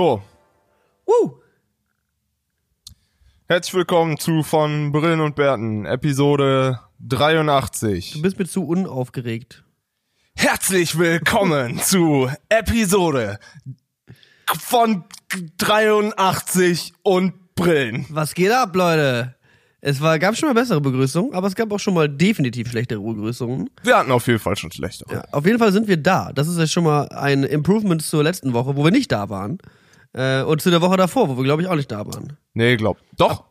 So, Woo! herzlich willkommen zu von Brillen und Bärten, Episode 83. Du bist mir zu unaufgeregt. Herzlich willkommen zu Episode von 83 und Brillen. Was geht ab, Leute? Es war, gab schon mal bessere Begrüßungen, aber es gab auch schon mal definitiv schlechtere Begrüßungen. Wir hatten auf jeden Fall schon schlechter. Ja, auf jeden Fall sind wir da. Das ist ja schon mal ein Improvement zur letzten Woche, wo wir nicht da waren. Äh, und zu der Woche davor, wo wir, glaube ich, auch nicht da waren. Nee, glaub. Doch.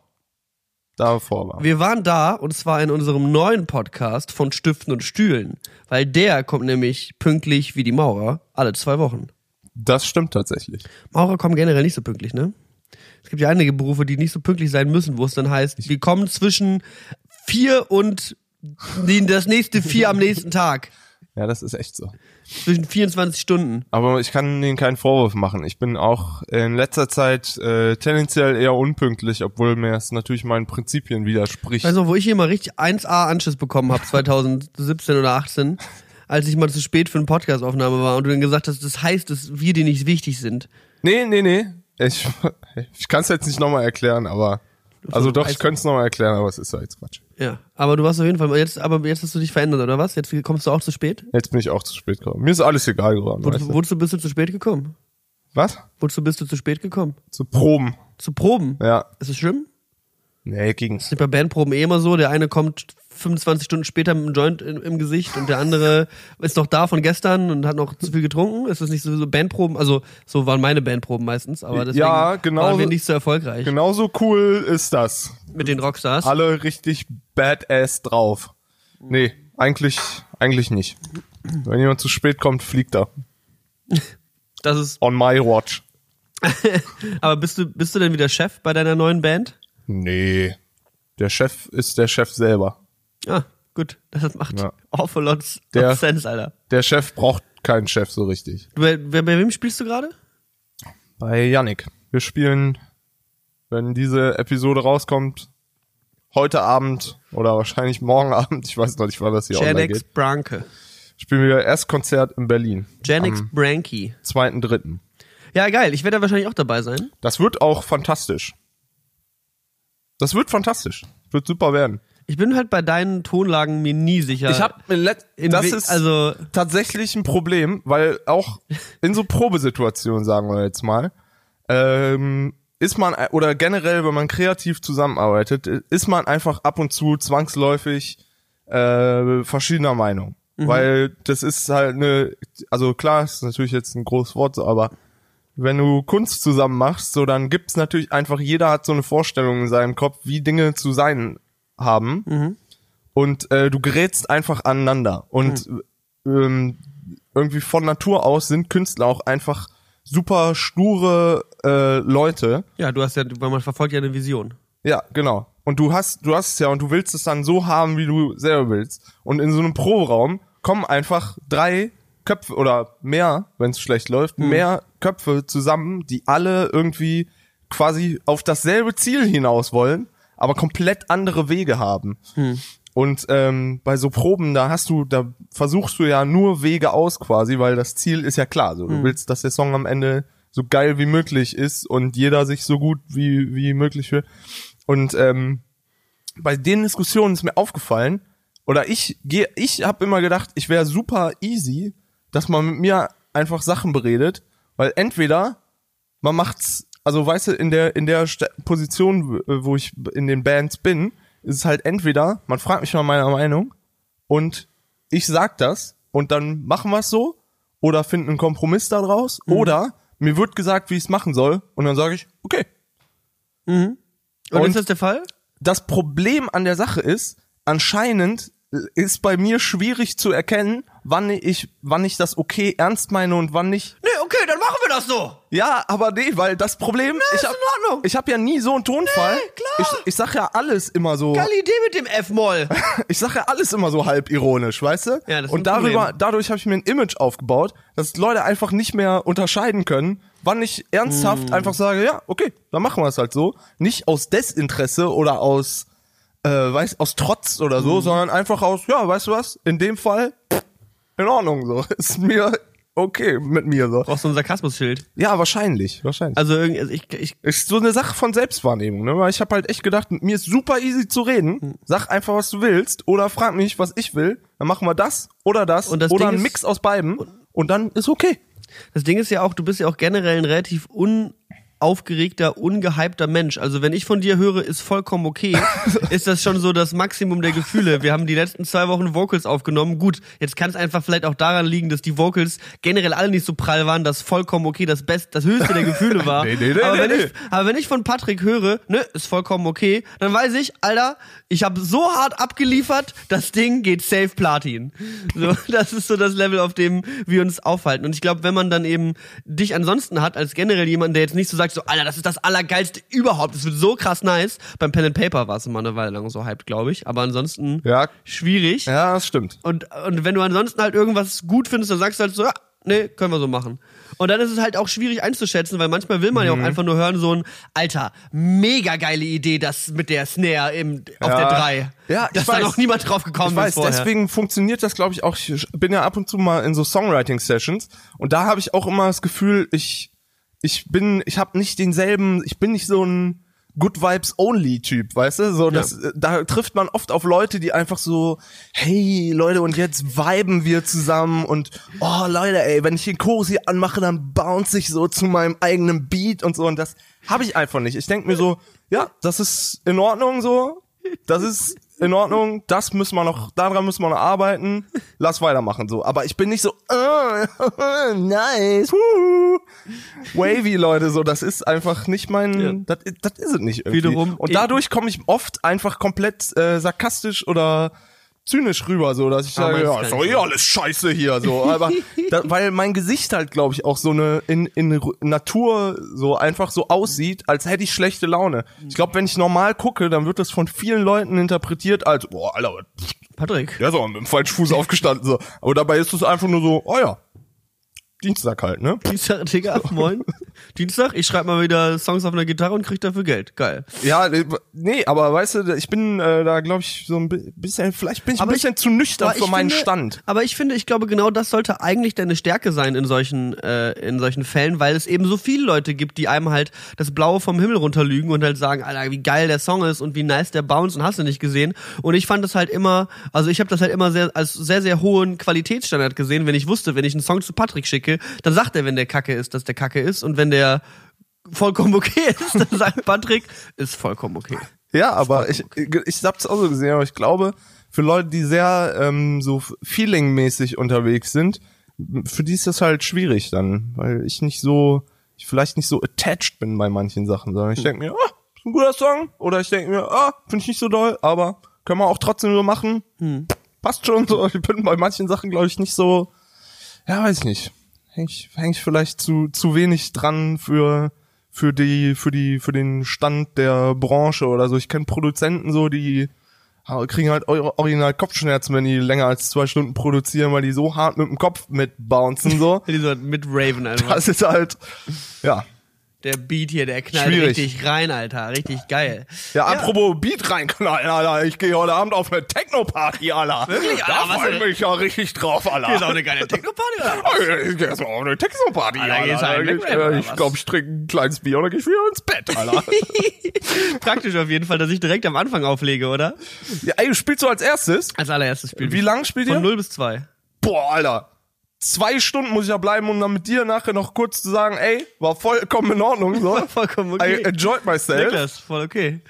Davor war. Wir waren da, und zwar in unserem neuen Podcast von Stiften und Stühlen. Weil der kommt nämlich pünktlich wie die Maurer alle zwei Wochen. Das stimmt tatsächlich. Maurer kommen generell nicht so pünktlich, ne? Es gibt ja einige Berufe, die nicht so pünktlich sein müssen, wo es dann heißt, wir kommen zwischen vier und das nächste vier am nächsten Tag. Ja, das ist echt so. Zwischen 24 Stunden. Aber ich kann denen keinen Vorwurf machen. Ich bin auch in letzter Zeit äh, tendenziell eher unpünktlich, obwohl mir es natürlich meinen Prinzipien widerspricht. Weißt du, wo ich hier mal richtig 1A Anschiss bekommen habe, 2017 oder 18, als ich mal zu spät für eine Podcastaufnahme war und du dann gesagt hast, das heißt, dass wir dir nicht wichtig sind. Nee, nee, nee. Ich, ich kann es jetzt nicht nochmal erklären, aber. Also doch, ich könnte es nochmal erklären, aber es ist ja jetzt Quatsch. Ja, aber du warst auf jeden Fall, jetzt, aber jetzt hast du dich verändert, oder was? Jetzt kommst du auch zu spät? Jetzt bin ich auch zu spät gekommen. Mir ist alles egal geworden. Weißt du? wozu bist du zu spät gekommen? Was? Wozu bist du zu spät gekommen? Zu Proben. Zu Proben? Ja. Ist es schlimm? Nee, ging's. ist bei Bandproben eh immer so, der eine kommt 25 Stunden später mit einem Joint im, im Gesicht und der andere ist noch da von gestern und hat noch zu viel getrunken. Ist das nicht so, so Bandproben? Also so waren meine Bandproben meistens, aber deswegen Ja, genau waren wir so- nicht so erfolgreich Genauso cool ist das. mit den Rockstars. Alle richtig badass drauf. Nee, eigentlich, eigentlich nicht. Wenn jemand zu spät kommt, fliegt er. Das ist. On my watch. Aber bist du bist du denn wieder Chef bei deiner neuen Band? Nee. Der Chef ist der Chef selber. Ah, gut. Das macht Ja. awful lots Der- sense, Alter. Der Chef braucht keinen Chef so richtig. Du, bei, bei wem spielst du gerade? Bei Yannick. Wir spielen, wenn diese Episode rauskommt, heute Abend oder wahrscheinlich morgen Abend, ich weiß noch nicht, wann das hier online Janex geht, Branke. spielen wir Erstkonzert in Berlin. Janex Branky. Zweiten, dritten. Ja, geil. Ich werde da wahrscheinlich auch dabei sein. Das wird auch fantastisch. Das wird fantastisch. Wird super werden. Ich bin halt bei deinen Tonlagen mir nie sicher. Ich habe In das ist also tatsächlich ein Problem, weil auch in so Probesituationen, sagen wir jetzt mal, ähm, ist man oder generell, wenn man kreativ zusammenarbeitet, ist man einfach ab und zu zwangsläufig äh, verschiedener Meinung. Weil das ist halt eine, also klar, ist natürlich jetzt ein großes Wort, so, aber wenn du Kunst zusammen machst, so dann gibt's natürlich einfach, jeder hat so eine Vorstellung in seinem Kopf, wie Dinge zu sein haben. Und äh, du gerätst einfach aneinander. Und ähm, irgendwie von Natur aus sind Künstler auch einfach super sture äh, Leute. ja, du hast ja, weil man verfolgt ja eine Vision. Ja, genau. Und du hast, du hast es ja und du willst es dann so haben, wie du selber willst. Und in so einem Proberaum kommen einfach drei Köpfe oder mehr, wenn es schlecht läuft, mehr Köpfe zusammen, die alle irgendwie quasi auf dasselbe Ziel hinaus wollen, aber komplett andere Wege haben. Und ähm, bei so Proben, da hast du, da versuchst du ja nur Wege aus quasi, weil das Ziel ist ja klar. So, du willst, dass der Song am Ende so geil wie möglich ist und jeder sich so gut wie wie möglich will. Und ähm, bei den Diskussionen ist mir aufgefallen, oder ich gehe, ich habe immer gedacht, ich wäre super easy, dass man mit mir einfach Sachen beredet, weil entweder man macht's, also weißt du, in der in der Position, w- wo ich in den Bands bin, ist es halt entweder, man fragt mich mal meine Meinung und ich sag das und dann machen wir es so oder finden einen Kompromiss daraus oder mir wird gesagt, wie ich es machen soll und dann sage ich, okay. Und, Und- ist das der Fall? das Problem an der Sache ist, anscheinend ist bei mir schwierig zu erkennen, wann ich, wann ich das okay ernst meine und wann nicht. Nee, okay, dann machen wir das so. Ja, aber nee, weil das Problem, ich ist hab, in Ordnung. ich hab ja nie so einen Tonfall. Nee, klar. Ich, ich sag ja alles immer so, Geile Idee mit dem F-Moll. ich sag ja alles immer so halb ironisch, weißt du? Ja, das ist und darüber, Problem. dadurch habe ich mir ein Image aufgebaut, dass Leute einfach nicht mehr unterscheiden können, wann ich ernsthaft Hm. einfach sage, ja, okay, dann machen wir es halt so. Nicht aus Desinteresse oder aus, äh, weiß, aus Trotz oder so, sondern einfach aus, ja, weißt du was, in dem Fall, pff, in Ordnung, so. Ist mir okay mit mir so. Brauchst du ein Sarkasmusschild? Ja, wahrscheinlich, wahrscheinlich. Also irgendwie, also ich, ich, ist so eine Sache von Selbstwahrnehmung, ne? Weil ich habe halt echt gedacht, mit mir ist super easy zu reden. Sag einfach, was du willst oder frag mich, was ich will. Dann machen wir das oder das, Und das oder Ding ein ist- Mix aus beiden und dann ist okay. das Ding ist ja auch, du bist ja auch generell ein relativ unaufgeregter, ungehypter Mensch. Also wenn ich von dir höre, ist vollkommen okay, ist das schon so das Maximum der Gefühle. Wir haben die letzten zwei Wochen Vocals aufgenommen. Gut, jetzt kann es einfach vielleicht auch daran liegen, dass die Vocals generell alle nicht so prall waren, dass vollkommen okay das Best, das höchste der Gefühle war. Nee, nee, nee, aber, wenn. Ich, aber wenn ich von Patrick höre, ne, ist vollkommen okay, dann weiß ich, Alter, ich habe so hart abgeliefert, das Ding geht safe Platin. So, das ist so das Level, auf dem wir uns aufhalten. Und ich glaube, wenn man dann eben dich ansonsten hat, als generell jemand, der jetzt nicht so sagt, so, Alter, das ist das Allergeilste überhaupt, das wird so krass nice. Beim Pen and Paper war es immer eine Weile lang so hyped, glaube ich. Aber ansonsten Ja. schwierig. Ja, das stimmt. Und, und wenn du ansonsten halt irgendwas gut findest, dann sagst du halt so, ja, nee, können wir so machen. Und dann ist es halt auch schwierig einzuschätzen, weil manchmal will man ja auch einfach nur hören, so ein, Alter, mega geile Idee, das mit der Snare im, auf Ja. der 3. Ja, ich Dass da noch niemand drauf gekommen Ich weiß, ist vorher. deswegen funktioniert das, glaube ich, auch. Ich bin ja ab und zu mal in so Songwriting-Sessions und da habe ich auch immer das Gefühl, ich, ich bin, ich habe nicht denselben, ich bin nicht so ein Good Vibes Only Typ, weißt du? So, das, äh, da trifft man oft auf Leute, die einfach so, hey Leute, und jetzt viben wir zusammen und oh Leute, ey, wenn ich den Chorus hier anmache, dann bounce ich so zu meinem eigenen Beat und so und das habe ich einfach nicht. Ich denk mir so, ja, das ist in Ordnung so, das ist in Ordnung, das müssen wir noch, daran müssen wir noch arbeiten, lass weitermachen so. Aber ich bin nicht so, äh, nice, wuhu. wavy Leute, so, das ist einfach nicht mein, Ja. das, das ist es nicht irgendwie. Wiederum- Und dadurch komme ich oft einfach komplett äh, sarkastisch oder zynisch rüber, so dass ich Ah, sage, ja, ist doch eh alles scheiße hier, so, aber da, weil mein Gesicht halt, glaube ich, auch so eine in, in Natur so einfach so aussieht, als hätte ich schlechte Laune. Ich glaube, wenn ich normal gucke, dann wird das von vielen Leuten interpretiert als, boah, Alter, Patrick. ist aber mit dem falschen Fuß aufgestanden, so. Aber dabei ist es einfach nur so, oh ja, Dienstag halt, ne? Dienstag, Digga, moin. Dienstag, ich schreibe mal wieder Songs auf einer Gitarre und krieg dafür Geld. Geil. Ja, äh, nee, aber weißt du, ich bin äh, da, glaube ich, so ein bi- bisschen, vielleicht bin ich Aber ein bisschen zu nüchtern für ich meinen finde- Stand. Aber ich finde, ich glaube, genau das sollte eigentlich deine Stärke sein in solchen, äh, in solchen Fällen, weil es eben so viele Leute gibt, die einem halt das Blaue vom Himmel runterlügen und halt sagen, Alter, wie geil der Song ist und wie nice der Bounce und hast du nicht gesehen. Und ich fand das halt immer, also ich habe das halt immer sehr als sehr, sehr hohen Qualitätsstandard gesehen, wenn ich wusste, wenn ich einen Song zu Patrick schicke, dann sagt er, wenn der Kacke ist, dass der Kacke ist und wenn der vollkommen okay ist, dann sagt Patrick, ist vollkommen okay. Ja, aber ich, ich hab's auch so gesehen, aber ich glaube, für Leute, die sehr ähm, so feeling-mäßig unterwegs sind, für die ist das halt schwierig dann, weil ich nicht so, ich vielleicht nicht so attached bin bei manchen Sachen, sondern ich denke mir, ah, ist ein guter Song, oder ich denke mir, ah, finde ich nicht so doll, aber können wir auch trotzdem so machen. Passt schon so. Ich bin bei manchen Sachen, glaube ich, nicht so, ja, weiß ich nicht. Häng ich, häng ich vielleicht zu, zu wenig dran für, für die, für die, für den Stand der Branche oder so. Ich kenne Produzenten so, die kriegen halt original Kopfschmerzen, wenn die länger als zwei Stunden produzieren, weil die so hart mit dem Kopf mitbouncen so. Die so mit Raven einfach. Das ist halt, ja. Der Beat hier, der knallt Schwierig. richtig rein, Alter. Richtig geil. Ja, apropos Beat reinknallen, Alter. Ich gehe heute Abend auf eine Techno-Party, Alter. Wirklich, Da Alter? Was freue ich mich ja richtig drauf, Alter. Hier ist auch eine geile Techno-Party, oder? Oh, Ich geh erstmal auf eine Techno-Party, Alter, Alter. du einen Ich, oder ich glaube, ich trinke ein kleines Bier und dann geh ich wieder ins Bett, Alter. Praktisch auf jeden Fall, dass ich direkt am Anfang auflege, oder? ja, ey, du spielst so als erstes? Als allererstes Spiel. Wie lang spielt ihr? Von 0 bis 2. Boah, Alter. Zwei Stunden muss ich ja bleiben, um dann mit dir nachher noch kurz zu sagen, ey, war vollkommen in Ordnung, so. Vollkommen okay. I enjoyed myself. Niklas, voll okay.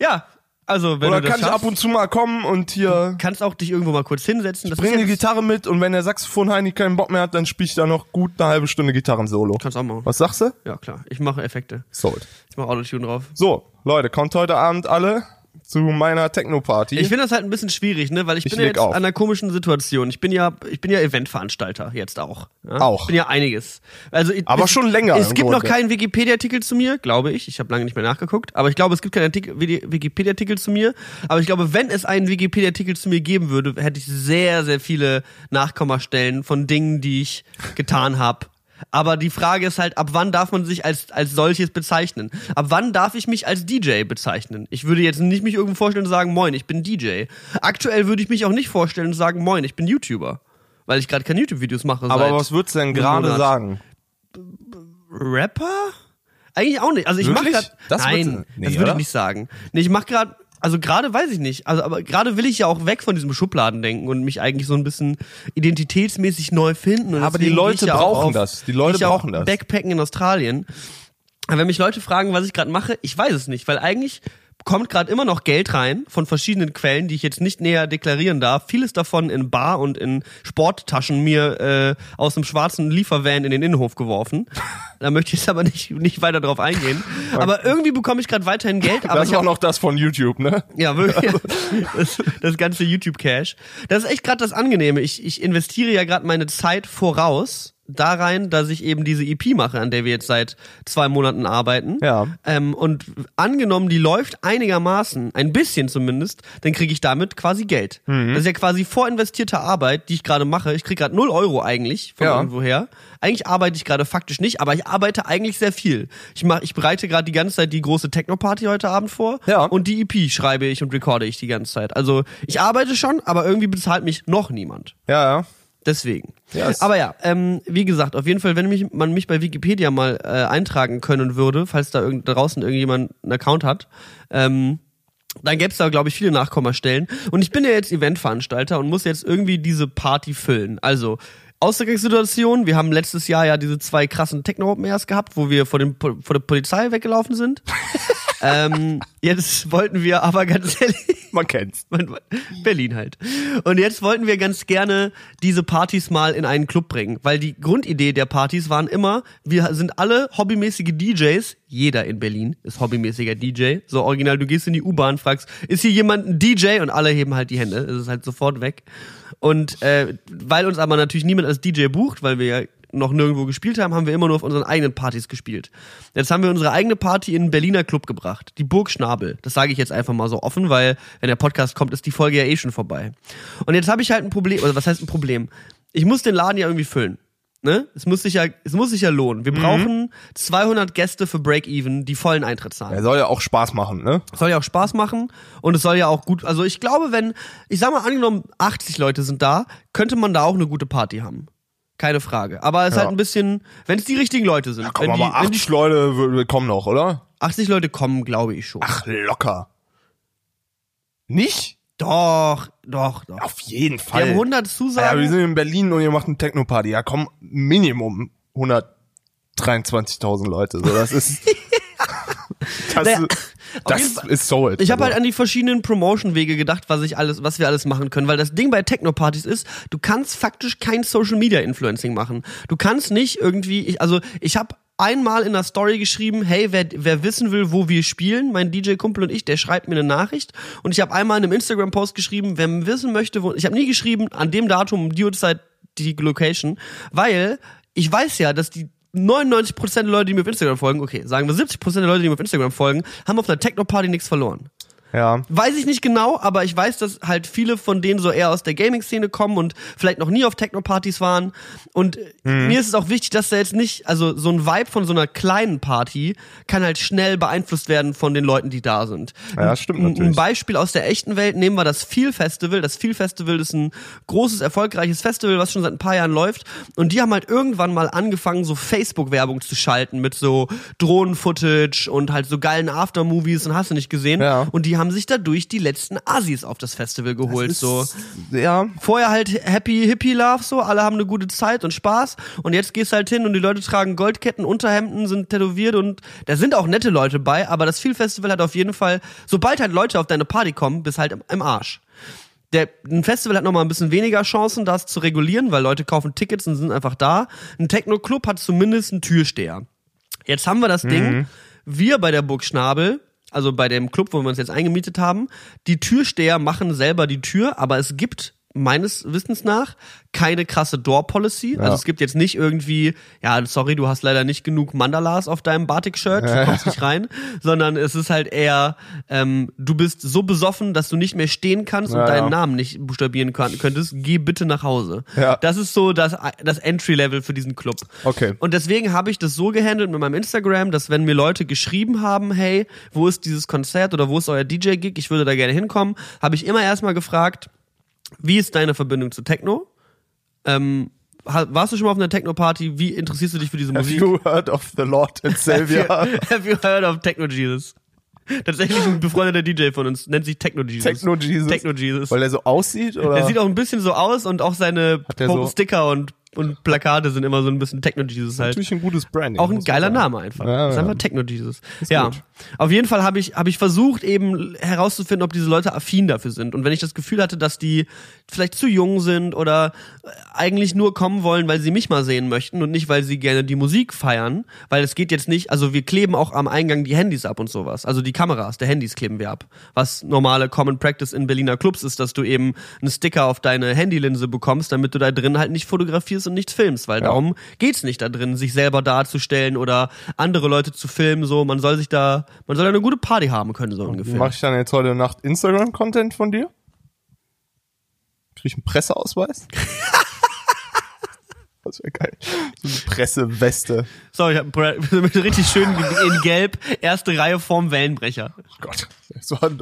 Ja, also wenn Oder du das kann ich schaffst, ab und zu mal kommen und hier kannst auch dich irgendwo mal kurz hinsetzen. Ist die Gitarre mit und wenn der Saxophon Heini keinen Bock mehr hat, dann spiele ich da noch gut eine halbe Stunde Gitarrensolo. Kannst auch machen. Was sagst du? Ja, klar. Ich mache Effekte. Sold. Ich mache Autotune drauf. So, Leute, kommt heute Abend alle zu meiner Techno-Party. Ich finde das halt ein bisschen schwierig, ne, weil ich, Ich bin ja jetzt auf. an einer komischen Situation. Ich bin ja, ich bin ja Eventveranstalter jetzt auch. Ja? Auch. Ich bin ja einiges. Also Aber es, schon länger Es gibt noch Grunde. keinen Wikipedia-Artikel zu mir, glaube ich. Ich habe lange nicht mehr nachgeguckt, aber ich glaube, es gibt keinen Artikel- Wiki- Wikipedia-Artikel zu mir. Aber ich glaube, wenn es einen Wikipedia-Artikel zu mir geben würde, hätte ich sehr, sehr viele Nachkommastellen von Dingen, die ich getan habe. Aber die Frage ist halt, ab wann darf man sich als, als solches bezeichnen? Ab wann darf ich mich als DJ bezeichnen? Ich würde jetzt nicht mich irgendwo vorstellen und sagen, moin, ich bin DJ. Aktuell würde ich mich auch nicht vorstellen und sagen, moin, ich bin YouTuber. weil ich gerade keine YouTube-Videos mache. Aber was würdest du denn gerade sagen? Rapper? Eigentlich auch nicht. Also ich mache gerade. Nein, nee, das würde ich nicht sagen. Nee, ich mache gerade. Also gerade weiß ich nicht. Also aber gerade will ich ja auch weg von diesem Schubladendenken und mich eigentlich so ein bisschen identitätsmäßig neu finden. Und Aber die Leute ja auch brauchen auf- das. Die Leute brauchen das. Backpacken in Australien. Aber wenn mich Leute fragen, was ich gerade mache, ich weiß es nicht, weil eigentlich kommt gerade immer noch Geld rein von verschiedenen Quellen, die ich jetzt nicht näher deklarieren darf. Vieles davon in Bar und in Sporttaschen mir äh, aus dem schwarzen Liefervan in den Innenhof geworfen. Da möchte ich jetzt aber nicht, nicht weiter drauf eingehen. Aber irgendwie bekomme ich gerade weiterhin Geld. Aber das auch noch das von YouTube, ne? ja, wirklich. Das, das ganze YouTube-Cash. Das ist echt gerade das Angenehme. Ich, ich investiere ja gerade meine Zeit voraus da rein, dass ich eben diese EP mache, an der wir jetzt seit zwei Monaten arbeiten. Ja. Ähm, und angenommen, die läuft einigermaßen, ein bisschen zumindest, dann kriege ich damit quasi Geld. Mhm. Das ist ja quasi vorinvestierte Arbeit, die ich gerade mache. Ich kriege gerade 0 Euro eigentlich von Ja. irgendwoher. Eigentlich arbeite ich gerade faktisch nicht, aber ich arbeite eigentlich sehr viel. Ich mach, ich bereite gerade die ganze Zeit die große Techno-Party heute Abend vor. Ja. Und die EP schreibe ich und recorde ich die ganze Zeit. Also ich arbeite schon, aber irgendwie bezahlt mich noch niemand. Ja, ja. Deswegen. Ja, es- Aber ja, ähm, wie gesagt, auf jeden Fall, wenn mich, man mich bei Wikipedia mal äh, eintragen können würde, falls da irgend, draußen irgendjemand einen Account hat, ähm, dann gäbe es da, glaube ich, viele Nachkommastellen. Und ich bin ja jetzt Eventveranstalter und muss jetzt irgendwie diese Party füllen. Also, Ausgangssituation, wir haben letztes Jahr ja diese zwei krassen Techno-Open Airs gehabt, wo wir vor, dem, vor der Polizei weggelaufen sind. ähm, jetzt wollten wir aber ganz ehrlich, Man kennt's. Berlin halt. Und jetzt wollten wir ganz gerne diese Partys mal in einen Club bringen, weil die Grundidee der Partys waren immer, wir sind alle hobbymäßige DJs, jeder in Berlin ist hobbymäßiger DJ. So original, du gehst in die U-Bahn, fragst, ist hier jemand ein DJ? Und alle heben halt die Hände, es ist halt sofort weg. Und äh, weil uns aber natürlich niemand als DJ bucht, weil wir ja noch nirgendwo gespielt haben, haben wir immer nur auf unseren eigenen Partys gespielt. Jetzt haben wir unsere eigene Party in einen Berliner Club gebracht, die Burg Schnabel. Das sage ich jetzt einfach mal so offen, weil wenn der Podcast kommt, ist die Folge ja eh schon vorbei. Und jetzt habe ich halt ein Problem, oder was heißt ein Problem? Ich muss den Laden ja irgendwie füllen. Ne? Es muss sich ja, es muss sich ja lohnen. Wir brauchen 200 Gäste für Break-Even, die vollen Eintritt zahlen. Er soll ja auch Spaß machen, ne? Soll ja auch Spaß machen und es soll ja auch gut, also ich glaube, wenn, ich sag mal, angenommen 80 Leute sind da, könnte man da auch eine gute Party haben. Keine Frage. Aber es ist Ja. halt ein bisschen, wenn es die richtigen Leute sind. Komm, wenn, die, aber wenn die 80 Leute kommen noch, oder? 80 Leute kommen, glaube ich schon. Ach, locker. Nicht? Doch, doch, doch. Auf jeden Wir Fall. haben 100 ja, Zusagen. wir sind in Berlin und ihr macht eine Techno-Party. Ja, komm, Minimum 123.000 Leute. So, das ist, das, Naja, das ist so it. Ich habe halt an die verschiedenen Promotion-Wege gedacht, was ich alles, was wir alles machen können, weil das Ding bei Techno-Partys ist, du kannst faktisch kein Social-Media-Influencing machen. Du kannst nicht irgendwie, ich, also ich habe einmal in der Story geschrieben, hey, wer, wer wissen will, wo wir spielen, mein DJ-Kumpel und ich, der schreibt mir eine Nachricht. Und ich habe einmal in einem Instagram-Post geschrieben, wer wissen möchte, wo, ich habe nie geschrieben, an dem Datum, um die Uhrzeit, die Location, weil ich weiß ja, dass die 99% der Leute, die mir auf Instagram folgen, okay, sagen wir 70% der Leute, die mir auf Instagram folgen, haben auf einer Techno-Party nichts verloren. Ja. Weiß ich nicht genau, aber ich weiß, dass halt viele von denen so eher aus der Gaming-Szene kommen und vielleicht noch nie auf Techno-Partys waren. Und äh, Mhm. mir ist es auch wichtig, dass da jetzt nicht, also so ein Vibe von so einer kleinen Party kann halt schnell beeinflusst werden von den Leuten, die da sind. Ja, stimmt Ein- Ein natürlich. Beispiel aus der echten Welt nehmen wir das Feel Festival. Das Feel Festival ist ein großes, erfolgreiches Festival, was schon seit ein paar Jahren läuft. Und die haben halt irgendwann mal angefangen, so Facebook-Werbung zu schalten mit so Drohnen-Footage und halt so geilen Aftermovies und hast du nicht gesehen. Ja. Und die haben sich dadurch die letzten Asis auf das Festival geholt. so Ja. vorher halt Happy Hippie Love, so alle haben eine gute Zeit und Spaß. Und jetzt gehst halt hin und die Leute tragen Goldketten, Unterhemden, sind tätowiert und da sind auch nette Leute bei, aber das Feel Festival hat auf jeden Fall, sobald halt Leute auf deine Party kommen, bist halt im, im Arsch. Der, ein Festival hat nochmal ein bisschen weniger Chancen, das zu regulieren, weil Leute kaufen Tickets und sind einfach da. Ein Techno-Club hat zumindest einen Türsteher. Jetzt haben wir das Ding, wir bei der Burg Schnabel, also bei dem Club, wo wir uns jetzt eingemietet haben, die Türsteher machen selber die Tür, aber es gibt meines Wissens nach keine krasse Door-Policy. Also es gibt jetzt nicht irgendwie, ja, sorry, du hast leider nicht genug Mandalas auf deinem Batik-Shirt, du kommst nicht rein, sondern es ist halt eher, ähm, du bist so besoffen, dass du nicht mehr stehen kannst und Ja, deinen ja. Namen nicht buchstabieren kann, könntest, geh bitte nach Hause. Ja. Das ist so das, das Entry-Level für diesen Club. Okay. Und deswegen habe ich das so gehandelt mit meinem Instagram, dass wenn mir Leute geschrieben haben, hey, wo ist dieses Konzert oder wo ist euer DJ-Gig, ich würde da gerne hinkommen, habe ich immer erstmal gefragt, wie ist deine Verbindung zu Techno? Ähm, warst du schon mal auf einer Techno-Party? Wie interessierst du dich für diese Have Musik? you heard of the Lord and Savior? Have you heard of Techno Jesus? Tatsächlich ein befreundeter DJ von uns, nennt sich Techno Jesus. Techno Jesus. Techno Jesus. Weil er so aussieht, oder? Er sieht auch ein bisschen so aus und auch seine so- Sticker und, und Plakate sind immer so ein bisschen Techno Jesus halt. Natürlich ein gutes Branding. Auch ein geiler sagen. Name einfach. Ja, das ist einfach Techno Jesus. ja. gut. Auf jeden Fall habe ich, habe ich versucht, eben herauszufinden, ob diese Leute affin dafür sind. Und wenn ich das Gefühl hatte, dass die vielleicht zu jung sind oder eigentlich nur kommen wollen, weil sie mich mal sehen möchten und nicht, weil sie gerne die Musik feiern, weil es geht jetzt nicht, also wir kleben auch am Eingang die Handys ab und sowas. Also die Kameras der Handys kleben wir ab. Was normale Common Practice in Berliner Clubs ist, dass du eben einen Sticker auf deine Handylinse bekommst, damit du da drin halt nicht fotografierst und nichts filmst, weil darum geht's nicht da drin, sich selber darzustellen oder andere Leute zu filmen, so, man soll sich da, man soll da eine gute Party haben können, so ungefähr. Mache ich dann jetzt heute Nacht Instagram-Content von dir? Krieg ich einen Presseausweis? das wäre geil. So eine Presseweste. So, ich hab mit richtig schön in gelb, erste Reihe vorm Wellenbrecher. Gott, so ein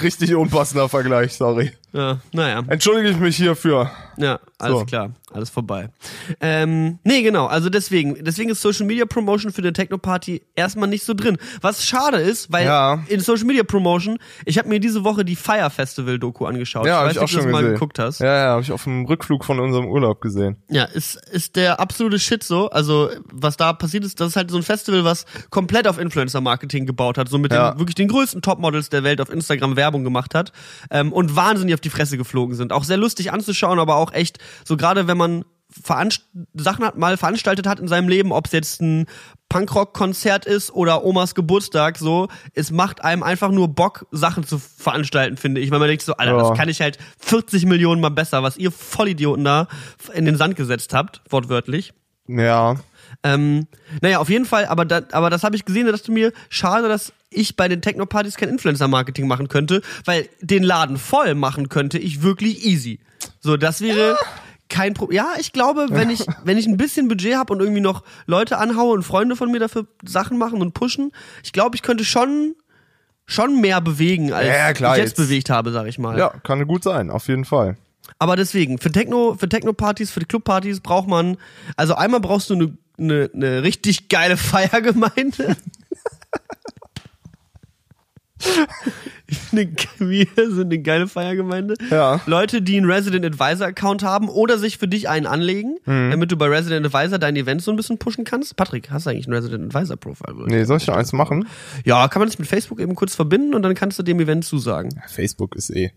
richtig unpassender Vergleich, sorry. Ja, naja. Entschuldige ich mich hierfür. Ja, alles So. klar, alles vorbei. Ähm, nee, genau, also deswegen, deswegen ist Social Media Promotion für eine Techno Party erstmal nicht so drin. Was schade ist, weil Ja. in Social Media Promotion, ich habe mir diese Woche die Fire Festival Doku angeschaut. Ja, ich weiß ich auch ob schon du das mal gesehen. geguckt hast. Ja, ja, habe ich auf dem Rückflug von unserem Urlaub gesehen. Ja, ist, ist der absolute Shit so. Also, was da passiert ist, das ist halt so ein Festival, was komplett auf Influencer-Marketing gebaut hat, so mit Ja. den wirklich den größten Topmodels der Welt auf Instagram Werbung gemacht hat ähm, und wahnsinnig auf die Fresse geflogen sind. Auch sehr lustig anzuschauen, aber auch echt, so gerade wenn man veranst Sachen hat, mal veranstaltet hat in seinem Leben, ob es jetzt ein Punkrock-Konzert ist oder Omas Geburtstag, so, es macht einem einfach nur Bock, Sachen zu veranstalten, finde ich. Weil man denkt so, Alter, Ja. das kann ich halt 40 Millionen mal besser, was ihr Vollidioten da in den Sand gesetzt habt, wortwörtlich. Ja. Ähm, naja, auf jeden Fall, aber, da, aber das habe ich gesehen, da dachte mir, schade, dass ich bei den Techno-Partys kein Influencer-Marketing machen könnte, weil den Laden voll machen könnte ich wirklich easy. So, das wäre kein Problem. Ja, ich glaube, wenn ich, wenn ich ein bisschen Budget habe und irgendwie noch Leute anhaue und Freunde von mir dafür Sachen machen und pushen, ich glaube, ich könnte schon, schon mehr bewegen, als Ja, klar, ich jetzt, jetzt- bewegt habe, sag ich mal. Ja, kann gut sein, auf jeden Fall. Aber deswegen, für Techno, für Techno-Partys, für die Club-Partys braucht man, also einmal brauchst du eine, eine, eine richtig geile Feiergemeinde. Wir sind eine geile Feiergemeinde. Ja. Leute, die einen Resident Advisor Account haben oder sich für dich einen anlegen, Mhm. damit du bei Resident Advisor dein Event so ein bisschen pushen kannst. Patrick, hast du eigentlich ein Resident Advisor Profile? Nee, soll ich noch eins machen? Ja, kann man das mit Facebook eben kurz verbinden und dann kannst du dem Event zusagen. Facebook ist eh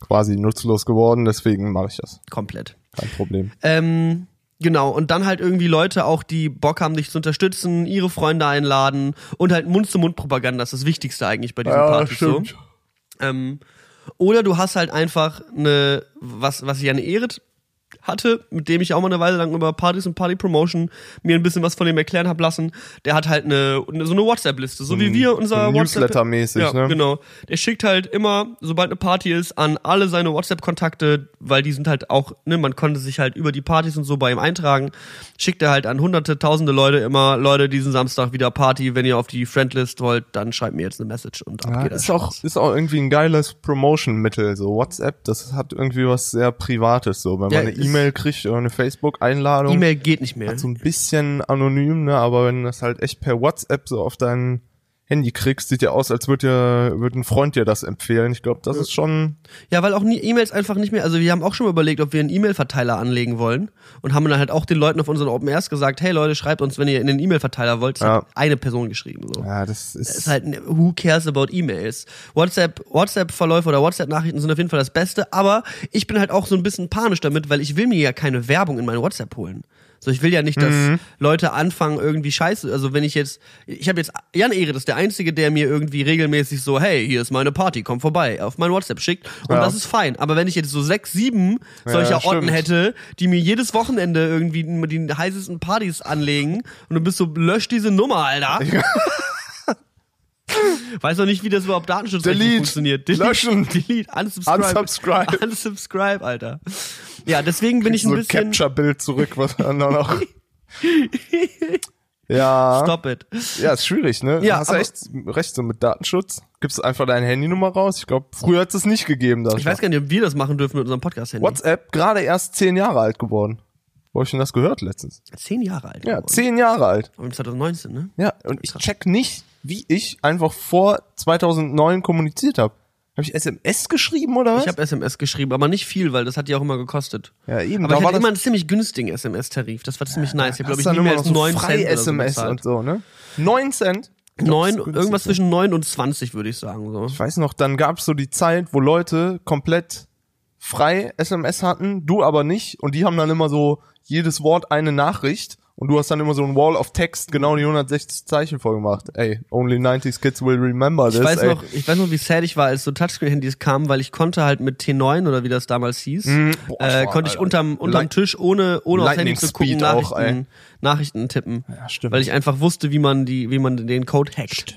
quasi nutzlos geworden, deswegen mache ich das. Komplett. Kein Problem. Ähm, genau, und dann halt irgendwie Leute auch, die Bock haben, dich zu unterstützen, ihre Freunde einladen und halt Mund-zu-Mund-Propaganda ist das Wichtigste eigentlich bei diesen Partys so. Ähm, oder du hast halt einfach eine, was, was ich eine Ehre hatte, mit dem ich auch mal eine Weile lang über Partys und Party Promotion mir ein bisschen was von dem erklären habe lassen. Der hat halt eine, so eine WhatsApp-Liste, so wie wir unser so. Newsletter-mäßig, ja, ne? genau. Der schickt halt immer, sobald eine Party ist, an alle seine WhatsApp-Kontakte, weil die sind halt auch, ne, man konnte sich halt über die Partys und so bei ihm eintragen. Schickt er halt an hunderte, tausende Leute immer, Leute, diesen Samstag wieder Party, wenn ihr auf die Friendlist wollt, dann schreibt mir jetzt eine Message und ab Ja, geht ist auch, Spaß. ist auch irgendwie ein geiles Promotion-Mittel. So WhatsApp, das hat irgendwie was sehr Privates. So, wenn Ja, man eine E-Mail kriegt oder eine Facebook-Einladung, E-Mail geht nicht mehr. so ein bisschen anonym, ne? Aber wenn das halt echt per WhatsApp so auf dein Handy kriegst, sieht ja aus, als würde dir, würde ein Freund dir das empfehlen. Ich glaube, das ist schon, Ja, weil auch E-Mails einfach nicht mehr, also wir haben auch schon mal überlegt, ob wir einen E-Mail-Verteiler anlegen wollen und haben dann halt auch den Leuten auf unseren Open Airs gesagt, hey Leute, schreibt uns, wenn ihr in den E-Mail-Verteiler wollt. Das Ja. hat eine Person geschrieben, so. ja, das ist, Es ist halt, who cares about E-Mails? WhatsApp, WhatsApp-Verläufe oder WhatsApp-Nachrichten sind auf jeden Fall das Beste, aber ich bin halt auch so ein bisschen panisch damit, weil ich will mir ja keine Werbung in mein WhatsApp holen. So, ich will ja nicht, dass Mhm. Leute anfangen irgendwie Scheiße, also wenn ich jetzt, ich habe jetzt, Jan Ehre, das ist der Einzige, der mir irgendwie regelmäßig so, hey, hier ist meine Party, komm vorbei, auf mein WhatsApp schickt und Ja. das ist fein. Aber wenn ich jetzt so sechs, sieben solcher stimmt. Otten hätte, die mir jedes Wochenende irgendwie die heißesten Partys anlegen und du bist so, lösch diese Nummer, Alter. Weiß noch nicht, wie das überhaupt datenschutzrechtlich Delete. funktioniert. Löschen. Delete. Unsubscribe. Unsubscribe. Unsubscribe, Alter. Ja, deswegen bin ich so ein ein bisschen. Capture-Bild zurück, was dann da noch. ja. Stop it. Ja, ist schwierig, ne? Ja, Hast du echt recht, so mit Datenschutz gibst einfach deine Handynummer raus. Ich glaube, früher hat es nicht gegeben. Ich weiß gar nicht, ob wir das machen dürfen mit unserem Podcast-Handy. WhatsApp gerade erst zehn Jahre alt geworden. Wo hab ich denn das gehört letztens? Zehn Jahre alt. Ja, geworden. zehn Jahre alt. Aber 2019, ne? Ja, und ich check nicht, wie ich einfach vor 2009 kommuniziert habe. Habe ich SMS geschrieben oder was? Ich habe SMS geschrieben, aber nicht viel, weil das hat ja auch immer gekostet. ja, eben. Aber ich war hatte immer einen ziemlich günstigen SMS-Tarif. Das war ziemlich nice. Ich glaube ich, als noch so 9 frei Cent SMS und so, ne? 9 Cent. Neun, irgendwas zwischen 9 und 20, würde ich sagen. So. Ich weiß noch, dann gab's so die Zeit, wo Leute komplett frei SMS hatten, du aber nicht. Und die haben dann immer so jedes Wort eine Nachricht. Und du hast dann immer so ein Wall of Text genau die 160 Zeichen vorgemacht. Ey, only 90s kids will remember this. Ich weiß, ey. noch, ich weiß noch, wie sad ich war, als so Touchscreen-Handys kamen, weil ich konnte halt mit T9 oder wie das damals hieß, Mhm. Boah, äh, konnte ich unterm, unterm Light- Tisch ohne, ohne aufs Handy zu gucken, Speed auch, Nachrichten, Nachrichten tippen. Ja, stimmt. Weil ich einfach wusste, wie man die, wie man den Code hackt.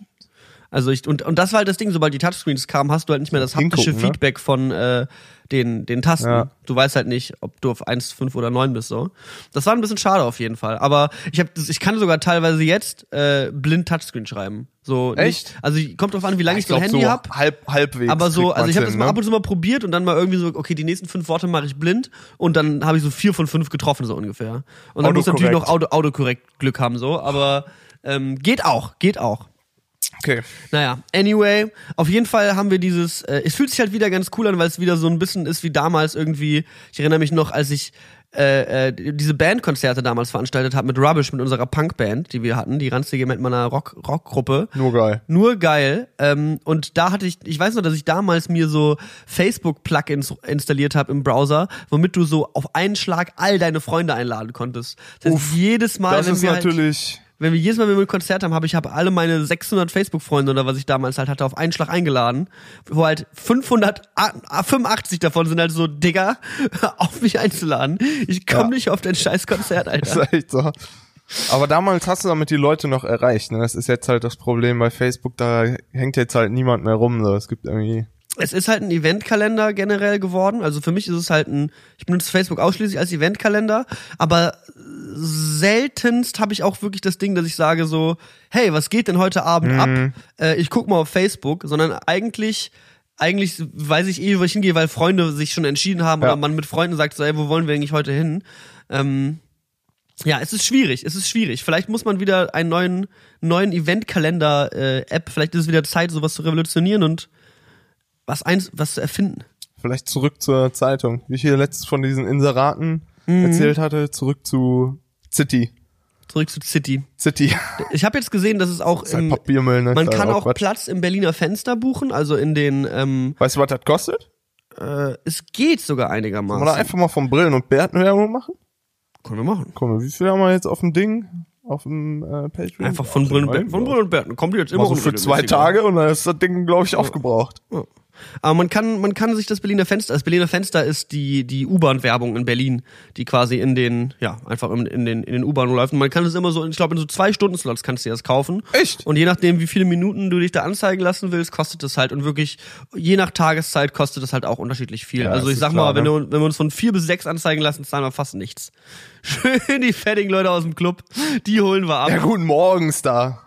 Also ich, und, und das war halt das Ding, sobald die Touchscreens kamen, hast du halt nicht mehr das haptische Hingucken, ne? Feedback von äh, den, den Tasten. Ja. Du weißt halt nicht, ob du auf 1, 5 oder 9 bist so. Das war ein bisschen schade auf jeden Fall. Aber ich hab, ich kann sogar teilweise jetzt äh, blind Touchscreen schreiben. So Echt? Nicht, also kommt drauf an, wie lange ich, so ein Handy so hab. Halb, halbwegs. Aber so, also ich habe das mal hin, ab und zu mal probiert und dann mal irgendwie so, okay, die nächsten fünf Worte mache ich blind und dann habe ich so vier von fünf getroffen, so ungefähr. Und dann muss natürlich noch Autokorrekt. Auto, Autokorrekt Glück haben, so, aber ähm, geht auch, geht auch. Okay. Naja, anyway, auf jeden Fall haben wir dieses, äh, es fühlt sich halt wieder ganz cool an, weil es wieder so ein bisschen ist wie damals irgendwie, ich erinnere mich noch, als ich äh, äh, diese Bandkonzerte damals veranstaltet habe mit Rubbish, mit unserer Punkband, die wir hatten, die ranzige Mettmanner Rock, Rockgruppe. Nur geil. Nur geil. Ähm, und da hatte ich, ich weiß noch, dass ich damals mir so Facebook-Plugins installiert habe im Browser, womit du so auf einen Schlag all deine Freunde einladen konntest. Das heißt, Uff, jedes Mal, Das wenn ist wir halt, natürlich. Wenn wir jedes Mal, wenn wir ein Konzert haben, habe ich habe alle meine 600 Facebook-Freunde oder was ich damals halt hatte, auf einen Schlag eingeladen, wo halt 585 davon sind halt so, Digga, auf mich einzuladen. Ich komme Ja. nicht auf dein scheiß Konzert, Das Alter. ist echt so. Aber damals hast du damit die Leute noch erreicht. Ne? Das ist jetzt halt das Problem bei Facebook. Da hängt jetzt halt niemand mehr rum. So. Es gibt irgendwie. Es ist halt ein Eventkalender generell geworden. Also für mich ist es halt ein, ich benutze Facebook ausschließlich als Eventkalender, aber seltenst habe ich auch wirklich das Ding, dass ich sage so, hey, was geht denn heute Abend ab? Äh, ich guck mal auf Facebook, sondern eigentlich eigentlich weiß ich eh, wo ich hingehe, weil Freunde sich schon entschieden haben Ja. oder man mit Freunden sagt so, ey, wo wollen wir eigentlich heute hin? Ähm, ja, es ist schwierig, es ist schwierig. Vielleicht muss man wieder einen neuen, neuen Eventkalender-App, vielleicht ist es wieder Zeit, sowas zu revolutionieren und was eins, was zu erfinden. Vielleicht zurück zur Zeitung. Wie ich hier letztens von diesen Inseraten erzählt hatte, zurück zu City. Zurück zu City. City. Ich habe jetzt gesehen, dass es auch ist halt im, Papiermüll, ne? man Ist halt kann auch Quatsch. Platz im Berliner Fenster buchen, also in den, ähm, Weißt du, was das kostet? äh, es geht sogar Wollen wir da einigermaßen. einfach mal von Brillen und Bärten Werbung machen? Können wir machen. Guck mal, wie viel haben wir jetzt auf dem Ding? Auf dem äh, Patreon? Einfach von Brillen und nein, Berten. Von Brillen und Berten. Kommt jetzt immer Mal so für zwei. Tage und dann ist das Ding, glaube ich, aufgebraucht. Aber man kann, man kann sich das Berliner Fenster, das Berliner Fenster ist die, die U-Bahn-Werbung in Berlin, die quasi in den, ja, einfach in, in den, in den U-Bahnen läuft. Und man kann es immer so, ich glaube, in so zwei Stunden-Slots kannst du dir das kaufen. Echt? Und je nachdem, wie viele Minuten du dich da anzeigen lassen willst, kostet es halt. Und wirklich, je nach Tageszeit kostet es halt auch unterschiedlich viel. Ja, also das ich sag klar, mal, wenn, ne? du, wenn wir uns von vier bis sechs anzeigen lassen, zahlen wir fast nichts. Schön die fettigen Leute aus dem Club, die holen wir ab. Ja, guten Morgens da.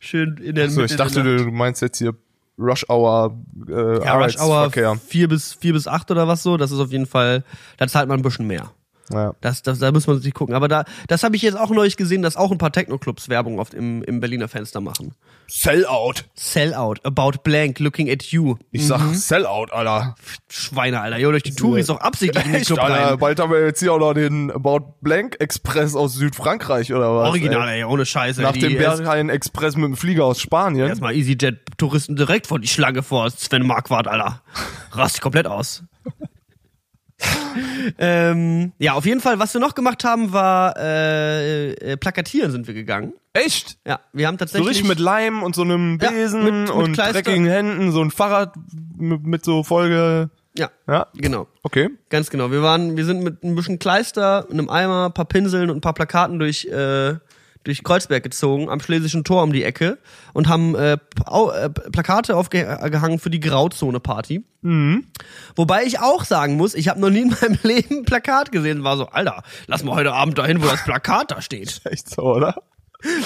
Schön in der So, Mitte ich dachte, du meinst jetzt hier Rush Hour äh, Ja, Rush Hour vier bis, vier bis acht oder was so, das ist auf jeden Fall, da zahlt man ein bisschen mehr. Ja. Das, das, da muss man sich gucken. Aber da, das habe ich jetzt auch neulich gesehen, dass auch ein paar Techno-Clubs Werbung oft im, im Berliner Fenster machen. Sellout. Sellout, About Blank, Looking at You. Ich sag Sellout, Alter. Schweine, Alter. Jo, durch die Touris doch absichtlich in den Club Alter. rein. Bald haben wir jetzt hier auch noch den About Blank Express aus Südfrankreich oder was? Original, ey? ey, ohne Scheiße. Nach dem Berghain Express mit dem Flieger aus Spanien. Erstmal EasyJet-Touristen direkt vor die Schlange vor Sven Marquardt, Alter. Rast komplett aus. ähm, ja, auf jeden Fall, was wir noch gemacht haben, war äh, äh, Plakatieren sind wir gegangen. Echt? Ja, wir haben So tatsächlich richtig mit Leim und so einem Ja, Besen mit- mit und Kleister. dreckigen Händen, so ein Fahrrad mit, mit so Folge. ja, Ja, genau. okay. Ganz genau. Wir waren, wir sind mit ein bisschen Kleister, einem Eimer, ein paar Pinseln und ein paar Plakaten durch, äh, durch Kreuzberg gezogen, am Schlesischen Tor um die Ecke und haben äh, äh, Plakate aufgehangen für die Grauzone-Party. Wobei ich auch sagen muss, ich habe noch nie in meinem Leben ein Plakat gesehen. War so, Alter, lass mal heute Abend dahin, wo das Plakat da steht. Echt so, oder?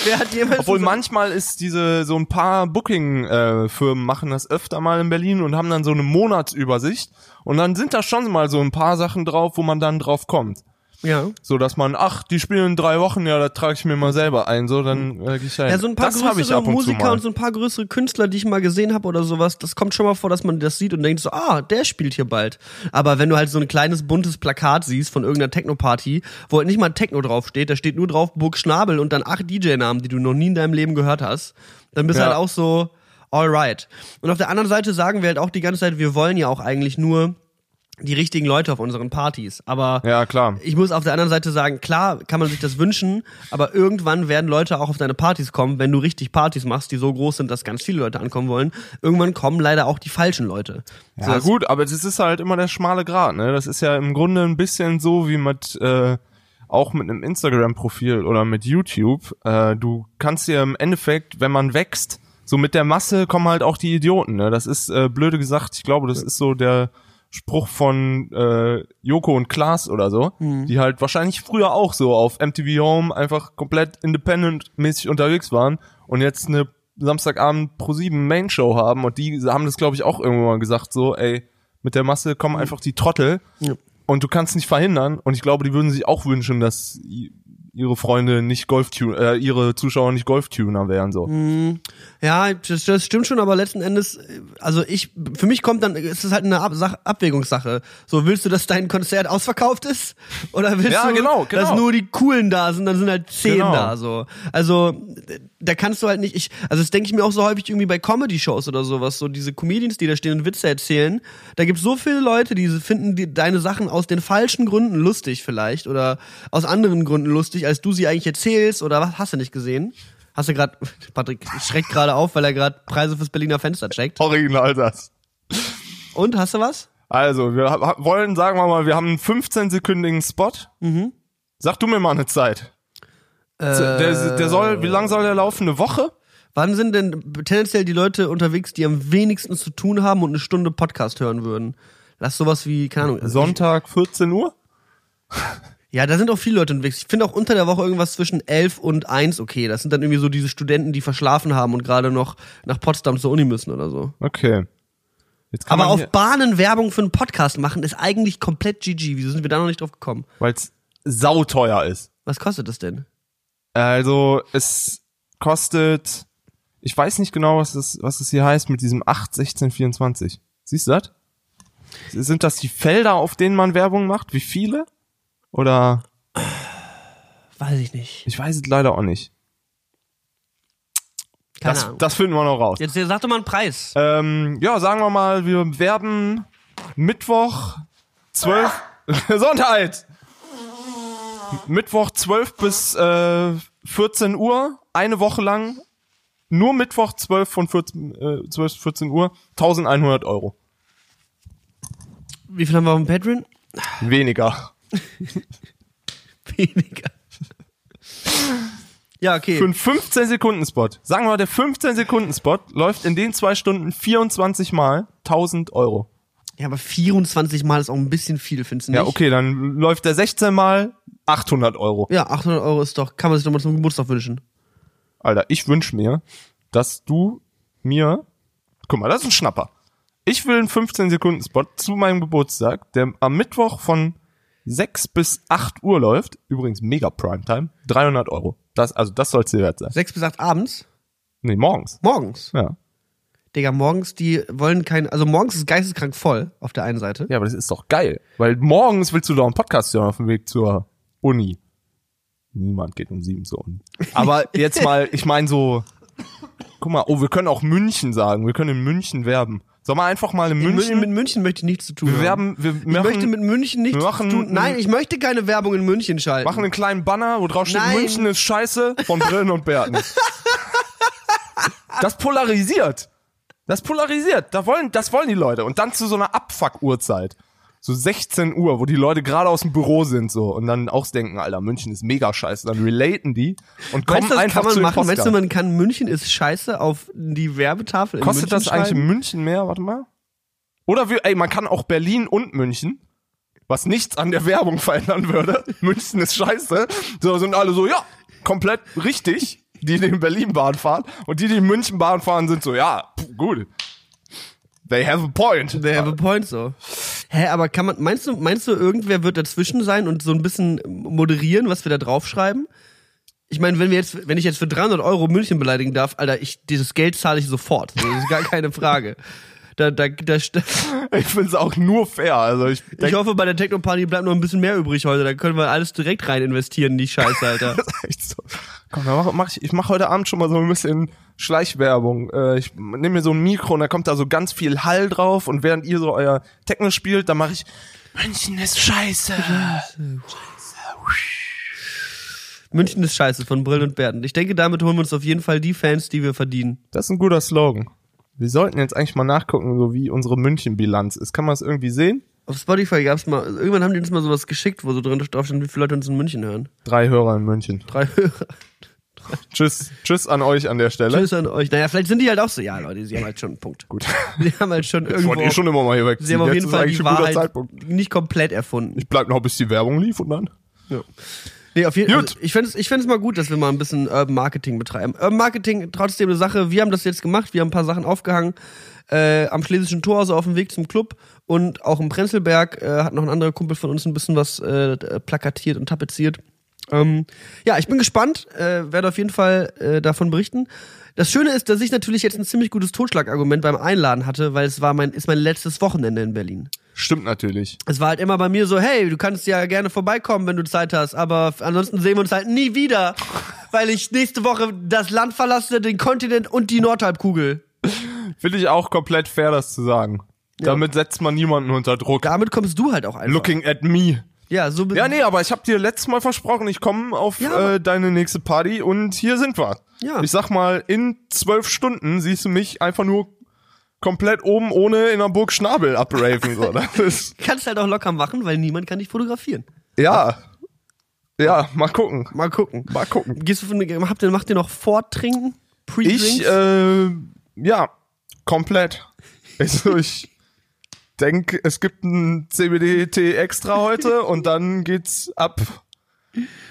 Wer hat jemals Obwohl so- manchmal ist diese, so ein paar Booking-Firmen machen das öfter mal in Berlin und haben dann so eine Monatsübersicht und dann sind da schon mal so ein paar Sachen drauf, wo man dann drauf kommt. Ja. So, dass man, ach, die spielen in drei Wochen, ja, da trage ich mir mal selber ein, so, dann äh, geh ich da hin. Ja, so ein paar das größere und Musiker und so ein paar größere Künstler, die ich mal gesehen habe oder sowas, das kommt schon mal vor, dass man das sieht und denkt so, ah, der spielt hier bald. Aber wenn du halt so ein kleines buntes Plakat siehst von irgendeiner Techno-Party, wo halt nicht mal Techno draufsteht, da steht nur drauf Burg Schnabel und dann acht DJ-Namen, die du noch nie in deinem Leben gehört hast, dann bist du Ja. halt auch so, alright. Und auf der anderen Seite sagen wir halt auch die ganze Zeit, wir wollen ja auch eigentlich nur die richtigen Leute auf unseren Partys. Aber Ja, klar. ich muss auf der anderen Seite sagen, klar kann man sich das wünschen, aber irgendwann werden Leute auch auf deine Partys kommen, wenn du richtig Partys machst, die so groß sind, dass ganz viele Leute ankommen wollen. Irgendwann kommen leider auch die falschen Leute. So, Ja das- gut, aber das ist halt immer der schmale Grat, ne? Das ist ja im Grunde ein bisschen so wie mit äh, auch mit einem Instagram-Profil oder mit YouTube. Äh, du kannst dir im Endeffekt, wenn man wächst, so mit der Masse kommen halt auch die Idioten. Ne? Das ist äh, blöde gesagt. Ich glaube, das ist so der Spruch von äh, Joko und Klaas oder so, die halt wahrscheinlich früher auch so auf MTV Home einfach komplett independent-mäßig unterwegs waren und jetzt eine Samstagabend pro 7 Main Show haben und die haben das glaube ich auch irgendwann mal gesagt so, ey, mit der Masse kommen einfach die Trottel Ja. und du kannst nicht verhindern und ich glaube, die würden sich auch wünschen, dass ihre Freunde nicht Golftuner, äh, ihre Zuschauer nicht Golftuner wären so. Ja, das, das stimmt schon, aber letzten Endes, also ich, für mich kommt dann, ist es halt eine Ab Sach Abwägungssache. So, willst du, dass dein Konzert ausverkauft ist? Oder willst Ja, du, genau, dass genau. nur die Coolen da sind, dann sind halt zehn Genau. da, so. Also, da kannst du halt nicht, ich, also das denke ich mir auch so häufig irgendwie bei Comedy-Shows oder sowas, so diese Comedians, die da stehen und Witze erzählen, da gibt's so viele Leute, die finden die, deine Sachen aus den falschen Gründen lustig vielleicht oder aus anderen Gründen lustig, als du sie eigentlich erzählst oder was, hast du nicht gesehen? Hast du gerade, Patrick schreckt gerade auf, weil er gerade Preise fürs Berliner Fenster checkt. Original das. Und, hast du was? Also, wir wollen, sagen wir mal, wir haben einen 15-sekündigen Spot. Mhm. Sag du mir mal eine Zeit. der, der soll, wie lang soll der laufen? Eine Woche? Wann sind denn tendenziell die Leute unterwegs, die am wenigsten zu tun haben und eine Stunde Podcast hören würden? Lass sowas wie, keine Ahnung. also Sonntag 14 Uhr? Ja, da sind auch viele Leute unterwegs. Ich finde auch unter der Woche irgendwas zwischen 11 und 1 okay. Das sind dann irgendwie so diese Studenten, die verschlafen haben und gerade noch nach Potsdam zur Uni müssen oder so. Okay. Jetzt kann Aber auf Bahnen Werbung für einen Podcast machen ist eigentlich komplett GG. Wieso sind wir da noch nicht drauf gekommen? weil es sauteuer ist. Was kostet das denn? Also es kostet, ich weiß nicht genau, was das, was das hier heißt mit diesem 8, 16, 24. Siehst du das? Sind das die Felder, auf denen man Werbung macht? Wie viele? Oder Weiß ich nicht. ich weiß es leider auch nicht. Keine Das, Ahnung. das finden wir noch raus. Jetzt sag doch mal einen Preis. Ähm, ja, sagen wir mal, wir werben Mittwoch 12 Gesundheit. Mittwoch 12 bis äh, 14 Uhr, eine Woche lang, nur Mittwoch 12 von 14, äh, 12 bis 14 Uhr, 1100 Euro. Wie viel haben wir auf dem Patreon? Weniger. Weniger. ja, okay. Für einen 15-Sekunden-Spot. Sagen wir mal, der 15-Sekunden-Spot läuft in den zwei Stunden 24 Mal 1000 Euro. Ja, aber 24 Mal ist auch ein bisschen viel, findest du nicht? Ja, okay, dann läuft der 16 Mal 800 Euro. Ja, 800 Euro ist doch, kann man sich doch mal zum Geburtstag wünschen. Alter, ich wünsch mir, dass du mir, guck mal, das ist ein Schnapper. Ich will einen 15-Sekunden-Spot zu meinem Geburtstag, der am Mittwoch von 6 bis 8 Uhr läuft. Übrigens mega Primetime. 300 Euro. Das, also das soll's dir wert sein. 6 bis 8 abends? Nee, morgens. Morgens. Ja. Digga, morgens, die wollen kein, also morgens ist geisteskrank voll, auf der einen Seite. Ja, aber das ist doch geil. Weil morgens willst du doch einen Podcast hören auf dem Weg zur Uni. Niemand geht um sieben zur Uni. Aber jetzt mal, ich meine so, guck mal, oh, wir können auch München sagen. Wir können in München werben. Sollen wir einfach mal in In München, München, mit München möchte ich nichts zu tun wir haben. werben, wir ich machen, möchte mit München nichts machen- zu tun. Nein, ich möchte keine Werbung in München schalten. machen einen kleinen Banner, wo drauf steht, Nein. München ist scheiße von Brillen und Bärten. Das polarisiert. Das polarisiert. Da wollen, das wollen die Leute. Und dann zu so einer Abfuck-Uhrzeit. So 16 Uhr, wo die Leute gerade aus dem Büro sind so und dann auch denken, Alter, München ist mega scheiße. Dann relaten die und kommen du, das einfach kann man zu machen? Meinst du, man kann München ist scheiße auf die Werbetafel in Kostet München das eigentlich in? München mehr? Warte mal. Oder wir, ey, man kann auch Berlin und München, was nichts an der Werbung verändern würde. München ist scheiße. So sind alle so, ja, komplett richtig. die, die in Berlin Bahn fahren und die, die in München Bahn fahren, sind so, ja, pff, gut. They have a point. They have a point so. Hä, aber kann man, meinst du, meinst du, irgendwer wird dazwischen sein und so ein bisschen moderieren, was wir da draufschreiben? Ich meine, wenn wir jetzt, wenn ich jetzt für 300 Euro München beleidigen darf, Alter, ich, dieses Geld zahle ich sofort. Das ist gar keine Frage. Da, da, da, ich finde es auch nur fair. Also ich, ich hoffe, bei der Techno-Party bleibt noch ein bisschen mehr übrig heute. Da können wir alles direkt rein investieren in die Scheiße, Alter. das ist echt so. Komm, dann mach, mach ich, ich mache heute Abend schon mal so ein bisschen Schleichwerbung. Äh, ich nehme mir so ein Mikro und da kommt da so ganz viel Hall drauf und während ihr so euer Techno spielt, dann mache ich München ist scheiße. scheiße. München ist scheiße von Brill und Berten. Ich denke, damit holen wir uns auf jeden Fall die Fans, die wir verdienen. Das ist ein guter Slogan. Wir sollten jetzt eigentlich mal nachgucken, so wie unsere München-Bilanz ist. Kann man es irgendwie sehen? Auf Spotify gab es mal, irgendwann haben die uns mal sowas geschickt, wo so drin drauf stand, wie viele Leute uns in München hören. Drei Hörer in München. Drei Hörer. tschüss, tschüss an euch an der Stelle. Tschüss an euch. Naja, vielleicht sind die halt auch so, ja Leute, sie haben halt schon einen Punkt. Gut. Sie haben halt schon irgendwo. Ich eh schon immer mal hier weg. Sie haben auf jeden Fall die Wahrheit nicht komplett erfunden. Ich bleib noch, bis die Werbung lief und dann. Ja. Nee, auf jeden Fall. Also ich fände es ich find's mal gut, dass wir mal ein bisschen Urban Marketing betreiben. Urban Marketing, trotzdem eine Sache, wir haben das jetzt gemacht, wir haben ein paar Sachen aufgehangen. Äh, am Schlesischen Tor, also auf dem Weg zum Club und auch im Prenzlberg äh, hat noch ein anderer Kumpel von uns ein bisschen was äh, plakatiert und tapeziert. Ähm, ja, ich bin gespannt, äh, werde auf jeden Fall äh, davon berichten. Das Schöne ist, dass ich natürlich jetzt ein ziemlich gutes Totschlagargument beim Einladen hatte, weil es war mein, ist mein letztes Wochenende in Berlin. Stimmt natürlich. Es war halt immer bei mir so, hey, du kannst ja gerne vorbeikommen, wenn du Zeit hast, aber ansonsten sehen wir uns halt nie wieder, weil ich nächste Woche das Land verlasse, den Kontinent und die Nordhalbkugel. Finde ich auch komplett fair, das zu sagen. Ja. Damit setzt man niemanden unter Druck. Damit kommst du halt auch einfach. Looking at me. Ja, so Ja, nee, aber ich habe dir letztes Mal versprochen, ich komme auf ja. äh, deine nächste Party und hier sind wir. Ja. Ich sag mal, in zwölf Stunden siehst du mich einfach nur komplett oben ohne in der Burg Schnabel abraven. So. Das ist Kannst halt auch locker machen, weil niemand kann dich fotografieren. Ja. Ja, mal gucken. Mal gucken. Mal gucken. Gehst du von, habt ihr, macht ihr noch Vortrinken? Ich, äh, ja, komplett. Also ich denke, es gibt ein CBD-Tee extra heute und dann geht's ab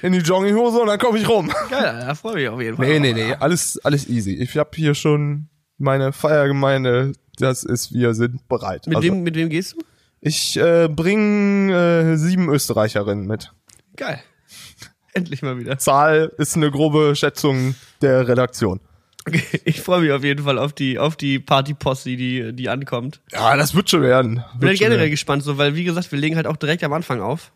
in die Jogginghose und dann komme ich rum. Geil, da freue ich mich auf jeden Fall. Nee, nee, nee, alles, alles easy. Ich habe hier schon meine Feiergemeinde, das ist, wir sind bereit. Mit, also, wem, mit wem gehst du? Ich äh, bringe äh, sieben Österreicherinnen mit. Geil. Endlich mal wieder. Zahl ist eine grobe Schätzung der Redaktion. Okay, ich freue mich auf jeden Fall auf die auf die Partyposse, die die ankommt. Ja, das wird schon werden. Bin halt generell werden. gespannt, so weil wie gesagt, wir legen halt auch direkt am Anfang auf.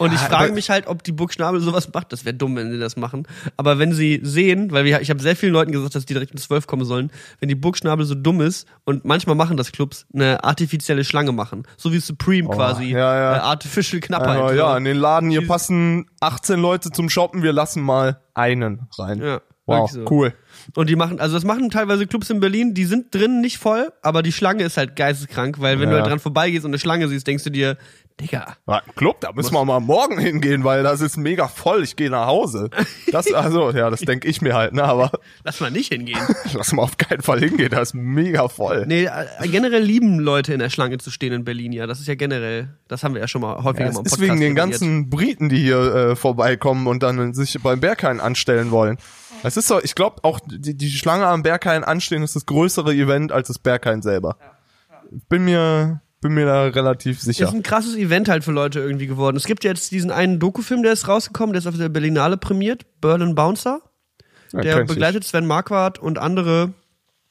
Und ich frage mich halt, ob die Burg Schnabel sowas macht. Das wäre dumm, wenn sie das machen. Aber wenn sie sehen, weil wir, ich habe sehr vielen Leuten gesagt, dass die direkt um 12 kommen sollen, wenn die Burg Schnabel so dumm ist und manchmal machen das Clubs, eine artifizielle Schlange machen. So wie Supreme oh, quasi. Ja, ja. Äh, Artificial Knappheit. Ja, ja, in den Laden, hier passen 18 Leute zum Shoppen, wir lassen mal einen rein. Ja. Wow, so. cool. Und die machen, also das machen teilweise Clubs in Berlin, die sind drin nicht voll, aber die Schlange ist halt geisteskrank, weil wenn ja. du halt dran vorbeigehst und eine Schlange siehst, denkst du dir, Digga. Ja, Club, da müssen wir mal morgen hingehen, weil das ist mega voll. Ich gehe nach Hause. Das, also, ja, das denke ich mir halt, ne, aber. Lass mal nicht hingehen. Lass mal auf keinen Fall hingehen, das ist mega voll. Nee, äh, generell lieben Leute in der Schlange zu stehen in Berlin, ja. Das ist ja generell, das haben wir ja schon mal häufiger ja, mal im Podcast Deswegen den ganzen Briten, die hier äh, vorbeikommen und dann sich beim Berghain anstellen wollen. Es ist so, ich glaube auch, die, die Schlange am Berghain anstehen ist das größere Event als das Berghain selber. Bin mir, bin mir da relativ sicher. Ist ein krasses Event halt für Leute irgendwie geworden. Es gibt jetzt diesen einen Dokufilm, der ist rausgekommen, der ist auf der Berlinale prämiert, Berlin Bouncer. Ja, der begleitet Sven Marquardt und andere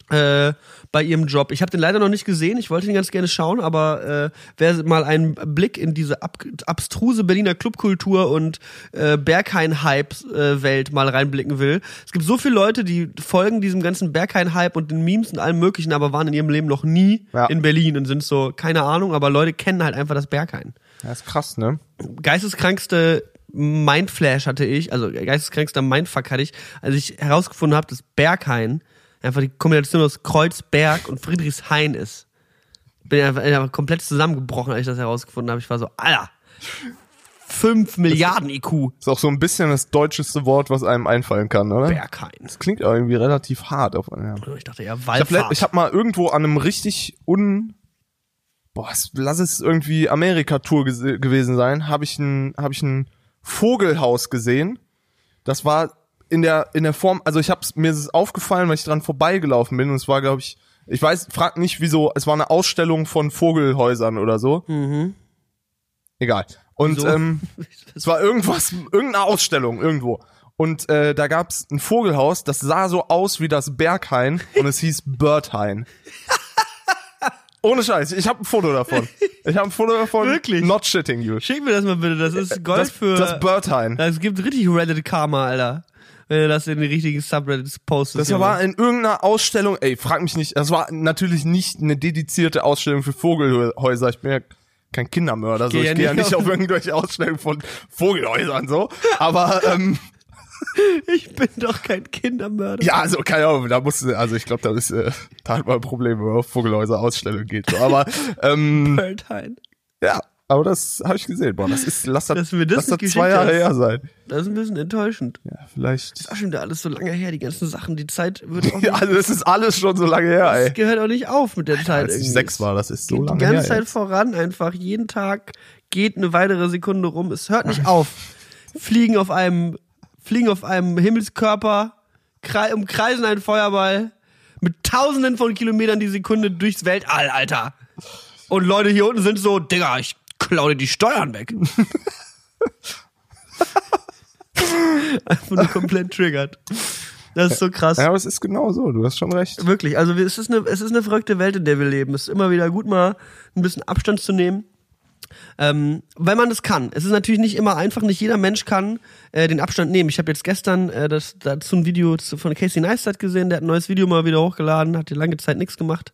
äh, bei ihrem Job. Ich habe den leider noch nicht gesehen, ich wollte ihn ganz gerne schauen, aber äh, wer mal einen Blick in diese ab abstruse Berliner Clubkultur und äh, Berghain-Hype-Welt mal reinblicken will. Es gibt so viele Leute, die folgen diesem ganzen Berghain-Hype und den Memes und allem möglichen, aber waren in ihrem Leben noch nie ja. in Berlin und sind so, keine Ahnung, aber Leute kennen halt einfach das Berghain. Das ist krass, ne? Geisteskrankste Mindflash hatte ich, also geisteskrankster Mindfuck hatte ich, als ich herausgefunden habe, dass Berghain einfach die Kombination aus Kreuzberg und Friedrichshain ist. Bin einfach, einfach komplett zusammengebrochen, als ich das herausgefunden habe. Ich war so, Alter, 5 Milliarden IQ. Ist auch so ein bisschen das deutscheste Wort, was einem einfallen kann, oder? Berghain. Das klingt irgendwie relativ hart auf ja. Ich dachte ja, Waldfahrt. Ich habe hab mal irgendwo an einem richtig un boah, lass es irgendwie Amerika-Tour gewesen sein, habe ich ein hab ich ein Vogelhaus gesehen. Das war in der in der Form, also ich hab's mir ist es aufgefallen, weil ich dran vorbeigelaufen bin und es war glaube ich, ich weiß, frag nicht wieso, es war eine Ausstellung von Vogelhäusern oder so. Mhm. Egal. Und Wieso? ähm, es war irgendwas, irgendeine Ausstellung irgendwo. Und äh, da gab's ein Vogelhaus, das sah so aus wie das Berghain und es hieß Birdhain. Ohne Scheiß, ich habe ein Foto davon. Ich habe ein Foto davon. Wirklich? Not shitting you. Schick mir das mal bitte, das ist Gold Das, für... das Birdhain. Es gibt richtig Reddit-Karma, Alter. Wenn du das in die richtigen Subreddits postest. Das war in irgendeiner Ausstellung, ey, frag mich nicht, das war natürlich nicht eine dedizierte Ausstellung für Vogelhäuser. Ich bin ja kein Kindermörder, so Geh ich ja gehe ja nicht nicht auf- auf irgendwelche Ausstellungen von Vogelhäusern so. Aber ähm, Ich bin doch kein Kindermörder. ja, also keine Ahnung, da musste, also ich glaube, da ist äh, da hat man ein Problem, wenn man auf Vogelhäuser Ausstellungen geht. So. Aber ähm, Birdhain. ja, aber das habe ich gesehen. Boah, das ist, lass das, Dass das lass das zwei Jahre hast. her sein. Das ist ein bisschen enttäuschend. Ja, vielleicht. Das ist schon wieder alles so lange her, die ganzen Sachen. Die Zeit wird auch Ja, also das ist alles schon so lange her, Das ey. gehört auch nicht auf mit der Zeit. Als ich irgendwie. sechs war, das ist so geht lange die ganze her. Zeit ey. voran einfach. Jeden Tag geht eine weitere Sekunde rum. Es hört nicht auf. Fliegen auf einem, fliegen auf einem Himmelskörper, krei umkreisen einen Feuerball mit tausenden von Kilometern die Sekunde durchs Weltall, Alter. Und Leute hier unten sind so, Digga, ich klaue dir die Steuern weg. Einfach nur komplett triggert. Das ist so krass. Ja, aber es ist genau so, du hast schon recht. Wirklich, also es ist, eine, es ist eine verrückte Welt, in der wir leben. Es ist immer wieder gut, mal ein bisschen Abstand zu nehmen. Ähm, weil man das kann. Es ist natürlich nicht immer einfach, nicht jeder Mensch kann äh, den Abstand nehmen. Ich habe jetzt gestern äh, das, dazu ein Video zu, von Casey Neistat gesehen, der hat ein neues Video mal wieder hochgeladen, hat hier lange Zeit nichts gemacht.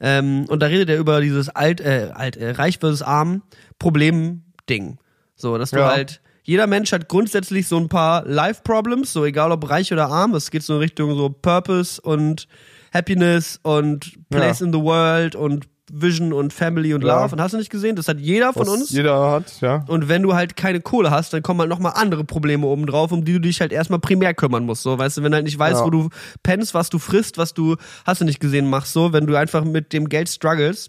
Ähm, und da redet er über dieses alt, äh, alt, äh, reich versus arm Problem-Ding. So, dass du Ja. halt, jeder Mensch hat grundsätzlich so ein paar Life-Problems, so egal ob reich oder arm. Es geht so in Richtung so Purpose und Happiness und Place Ja. in the World und Vision und Family und Ja. Love. Und hast du nicht gesehen? Das hat jeder von Was uns. Jeder hat, ja. Und wenn du halt keine Kohle hast, dann kommen halt nochmal andere Probleme oben drauf, um die du dich halt erstmal primär kümmern musst. So, weißt du, wenn du halt nicht weißt, Ja. wo du pennst, was du frisst, was du, hast du nicht gesehen, machst so, wenn du einfach mit dem Geld struggles.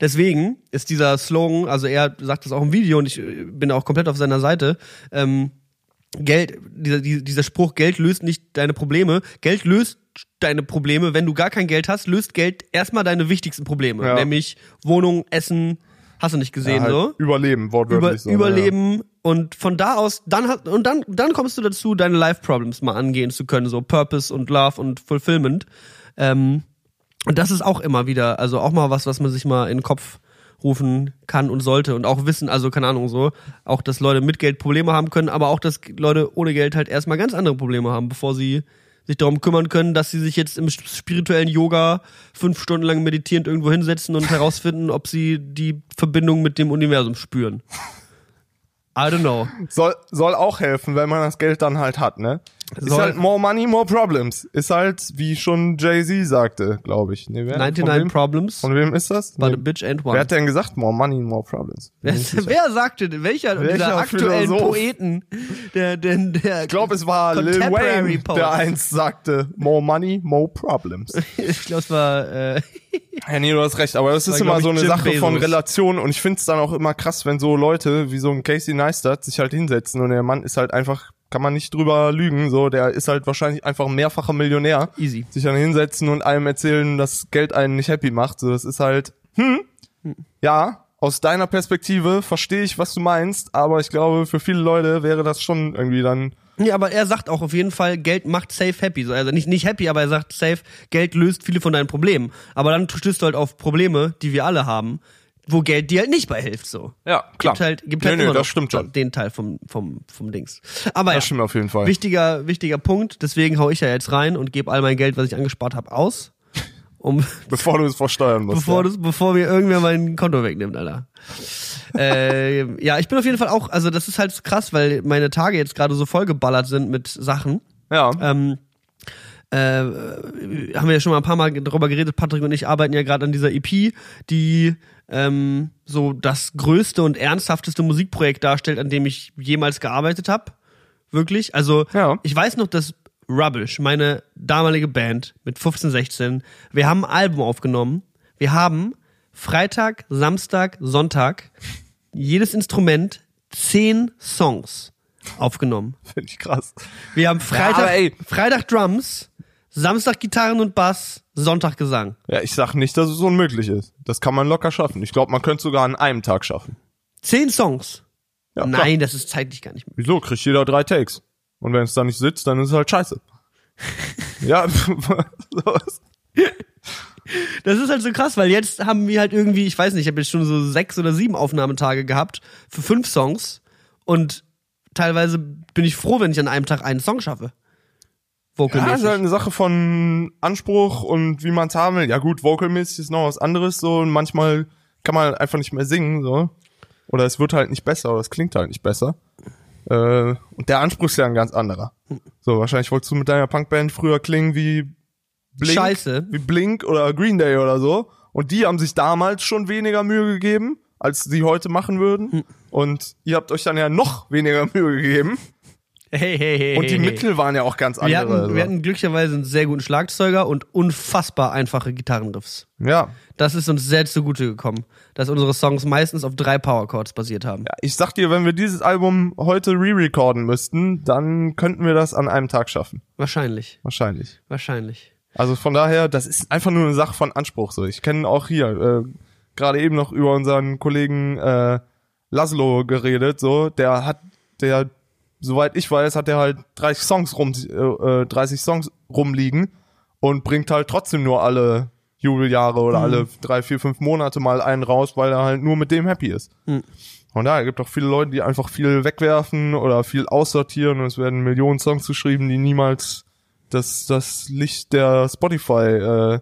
Deswegen ist dieser Slogan, also er sagt das auch im Video und ich äh, bin auch komplett auf seiner Seite, ähm, Geld, dieser, die- dieser Spruch, Geld löst nicht deine Probleme. Geld löst deine Probleme. Wenn du gar kein Geld hast, löst Geld erstmal deine wichtigsten Probleme. Ja. Nämlich Wohnung, Essen, hast du nicht gesehen, ja, halt so Überleben, über, wortwörtlich so. überleben und von da aus dann hat und dann dann kommst du dazu deine Life Problems mal angehen zu können so Purpose und Love und Fulfillment ähm, und das ist auch immer wieder also auch mal was was man sich mal in den Kopf rufen kann und sollte und auch wissen also keine Ahnung so auch dass Leute mit Geld Probleme haben können aber auch dass Leute ohne Geld halt erstmal ganz andere Probleme haben bevor sie sich darum kümmern können, dass sie sich jetzt im spirituellen Yoga fünf Stunden lang meditierend irgendwo hinsetzen und herausfinden, ob sie die Verbindung mit dem Universum spüren. I don't know. Soll, soll auch helfen, wenn man das Geld dann halt hat, ne? Ist halt more money, more problems. Ist halt, wie schon Jay-Z sagte, glaube ich. Nee, wer, 99 von wem, Problems, Von wem ist das? but a bitch and Wer one. hat denn gesagt, more money, more problems? Wer, wer sagte denn, welcher, Welcher dieser aktuellen Philosoph? Poeten, der, der, der Ich glaube, es war Lil Wayne, Poets. der einst sagte, more money, more problems. ich glaube, es war, äh, Ja, nee, du hast recht, aber das war, ist immer glaub so eine Jim Sache von Bezos. Relation und ich find's dann auch immer krass, wenn so Leute wie so ein Casey Neistat sich halt hinsetzen und der Mann ist halt einfach, kann man nicht drüber lügen, so, der ist halt wahrscheinlich einfach ein mehrfacher Millionär. easy. Sich dann hinsetzen und einem erzählen, dass Geld einen nicht happy macht, so, das ist halt, hm, ja, aus deiner Perspektive verstehe ich, was du meinst, aber ich glaube, für viele Leute wäre das schon irgendwie dann, Ja, aber er sagt auch auf jeden Fall, Geld macht safe happy. So, Also nicht, nicht happy, aber er sagt safe, Geld löst viele von deinen Problemen. Aber dann stößt du halt auf Probleme, die wir alle haben, wo Geld dir halt nicht bei hilft. So. ja, klar. Gibt halt, gibt nee, halt nee, immer das stimmt schon. den Teil vom, vom, vom Dings. Aber Das ja, stimmt auf jeden Fall. wichtiger, wichtiger Punkt. Deswegen hau ich ja jetzt rein und gebe all mein Geld, was ich angespart habe, aus. Um, Bevor du es versteuern musst. bevor, ja. bevor mir irgendwer mein Konto wegnimmt, Alter. äh, ja, ich bin auf jeden Fall auch, also das ist halt krass, weil meine Tage jetzt gerade so vollgeballert sind mit Sachen. ja. Ähm, äh, haben wir ja schon mal ein paar Mal darüber geredet, Patrick und ich arbeiten ja gerade an dieser EP, die ähm, so das größte und ernsthafteste Musikprojekt darstellt, an dem ich jemals gearbeitet habe. Wirklich. Also Ja. ich weiß noch, dass Rubbish, meine damalige Band mit 15, 16, wir haben ein Album aufgenommen. Wir haben Freitag, Samstag, Sonntag jedes Instrument zehn Songs aufgenommen. Finde ich krass. Wir haben Freitag, ey. Freitag Drums, Samstag Gitarren und Bass, Sonntag Gesang. Ja, ich sag nicht, dass es unmöglich ist. Das kann man locker schaffen. Ich glaube, man könnte es sogar an einem Tag schaffen. Zehn Songs. Ja, Nein, Klar. das ist zeitlich gar nicht möglich. Wieso? Kriegt jeder drei Takes. Und wenn es da nicht sitzt, dann ist es halt scheiße. ja, sowas. Das ist halt so krass, weil jetzt haben wir halt irgendwie, ich weiß nicht, ich habe jetzt schon so sechs oder sieben Aufnahmetage gehabt für fünf Songs und teilweise bin ich froh, wenn ich an einem Tag einen Song schaffe. Ja, ist halt eine Sache von Anspruch und wie man es haben will. Ja gut, vocalmäßig ist noch was anderes so und manchmal kann man halt einfach nicht mehr singen so. Oder es wird halt nicht besser oder es klingt halt nicht besser. Äh, und der Anspruch ist ja ein ganz anderer. So, wahrscheinlich wolltest du mit deiner Punkband früher klingen wie Blink, Scheiße. wie Blink oder Green Day oder so. Und die haben sich damals schon weniger Mühe gegeben, als sie heute machen würden. Und ihr habt euch dann ja noch weniger Mühe gegeben. Hey, hey, hey. Und die hey, hey. Mittel waren ja auch ganz Wir andere. hatten, so. wir hatten glücklicherweise einen sehr guten Schlagzeuger und unfassbar einfache Gitarrenriffs. ja. Das ist uns sehr zugute gekommen, dass unsere Songs meistens auf drei Powerchords basiert haben. Ja, ich sag dir, wenn wir dieses Album heute re-recorden müssten, dann könnten wir das an einem Tag schaffen. Wahrscheinlich, Wahrscheinlich. wahrscheinlich. Also von daher, das ist einfach nur eine Sache von Anspruch. So, ich kenne auch hier äh, gerade eben noch über unseren Kollegen äh, Laszlo geredet. So, der hat, der, soweit ich weiß, hat der halt 30 Songs rum, äh, äh, 30 Songs rumliegen und bringt halt trotzdem nur alle Jubeljahre oder alle drei, vier, fünf Monate mal einen raus, weil er halt nur mit dem happy ist. Und da gibt auch viele Leute, die einfach viel wegwerfen oder viel aussortieren und es werden Millionen Songs geschrieben, die niemals das, das Licht der Spotify äh,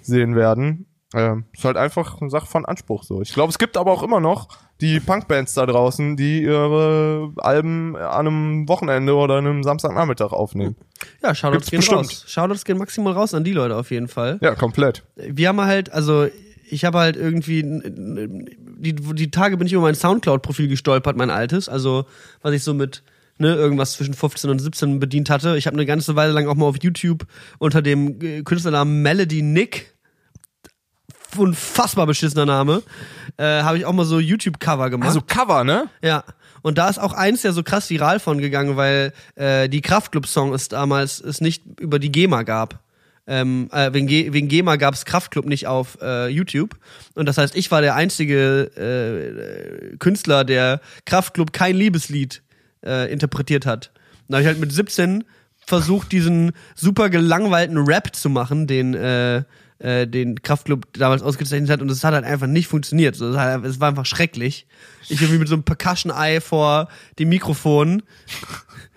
sehen werden. Ähm, ist halt einfach eine Sache von Anspruch so. Ich glaube, es gibt aber auch immer noch die Punkbands da draußen, die ihre Alben an einem Wochenende oder einem Samstagnachmittag aufnehmen. Ja, Shoutouts Gibt's gehen bestimmt. raus. Shoutouts gehen maximal raus an die Leute auf jeden Fall. Ja, komplett. Wir haben halt, also ich habe halt irgendwie, die, die Tage bin ich über mein Soundcloud-Profil gestolpert, mein altes, also was ich so mit ne, irgendwas zwischen 15 und 17 bedient hatte. Ich habe eine ganze Weile lang auch mal auf YouTube unter dem äh, Künstlernamen Melody Nick, unfassbar beschissener Name, äh, habe ich auch mal so YouTube-Cover gemacht. Also Cover, ne? Ja. Und da ist auch eins ja so krass viral von gegangen, weil äh, die Kraftclub-Song ist damals es nicht über die GEMA gab. Ähm, äh, wegen, Ge wegen GEMA gab's Kraftclub nicht auf äh, YouTube. Und das heißt, ich war der einzige äh, Künstler, der Kraftclub kein Liebeslied äh, interpretiert hat. Da habe ich halt mit 17 versucht, diesen super gelangweilten Rap zu machen, den äh, äh, den Kraftclub damals ausgezeichnet hat und es hat halt einfach nicht funktioniert. So, Es hat- es war einfach schrecklich. Ich irgendwie mit so einem Percussion-Eye vor dem Mikrofon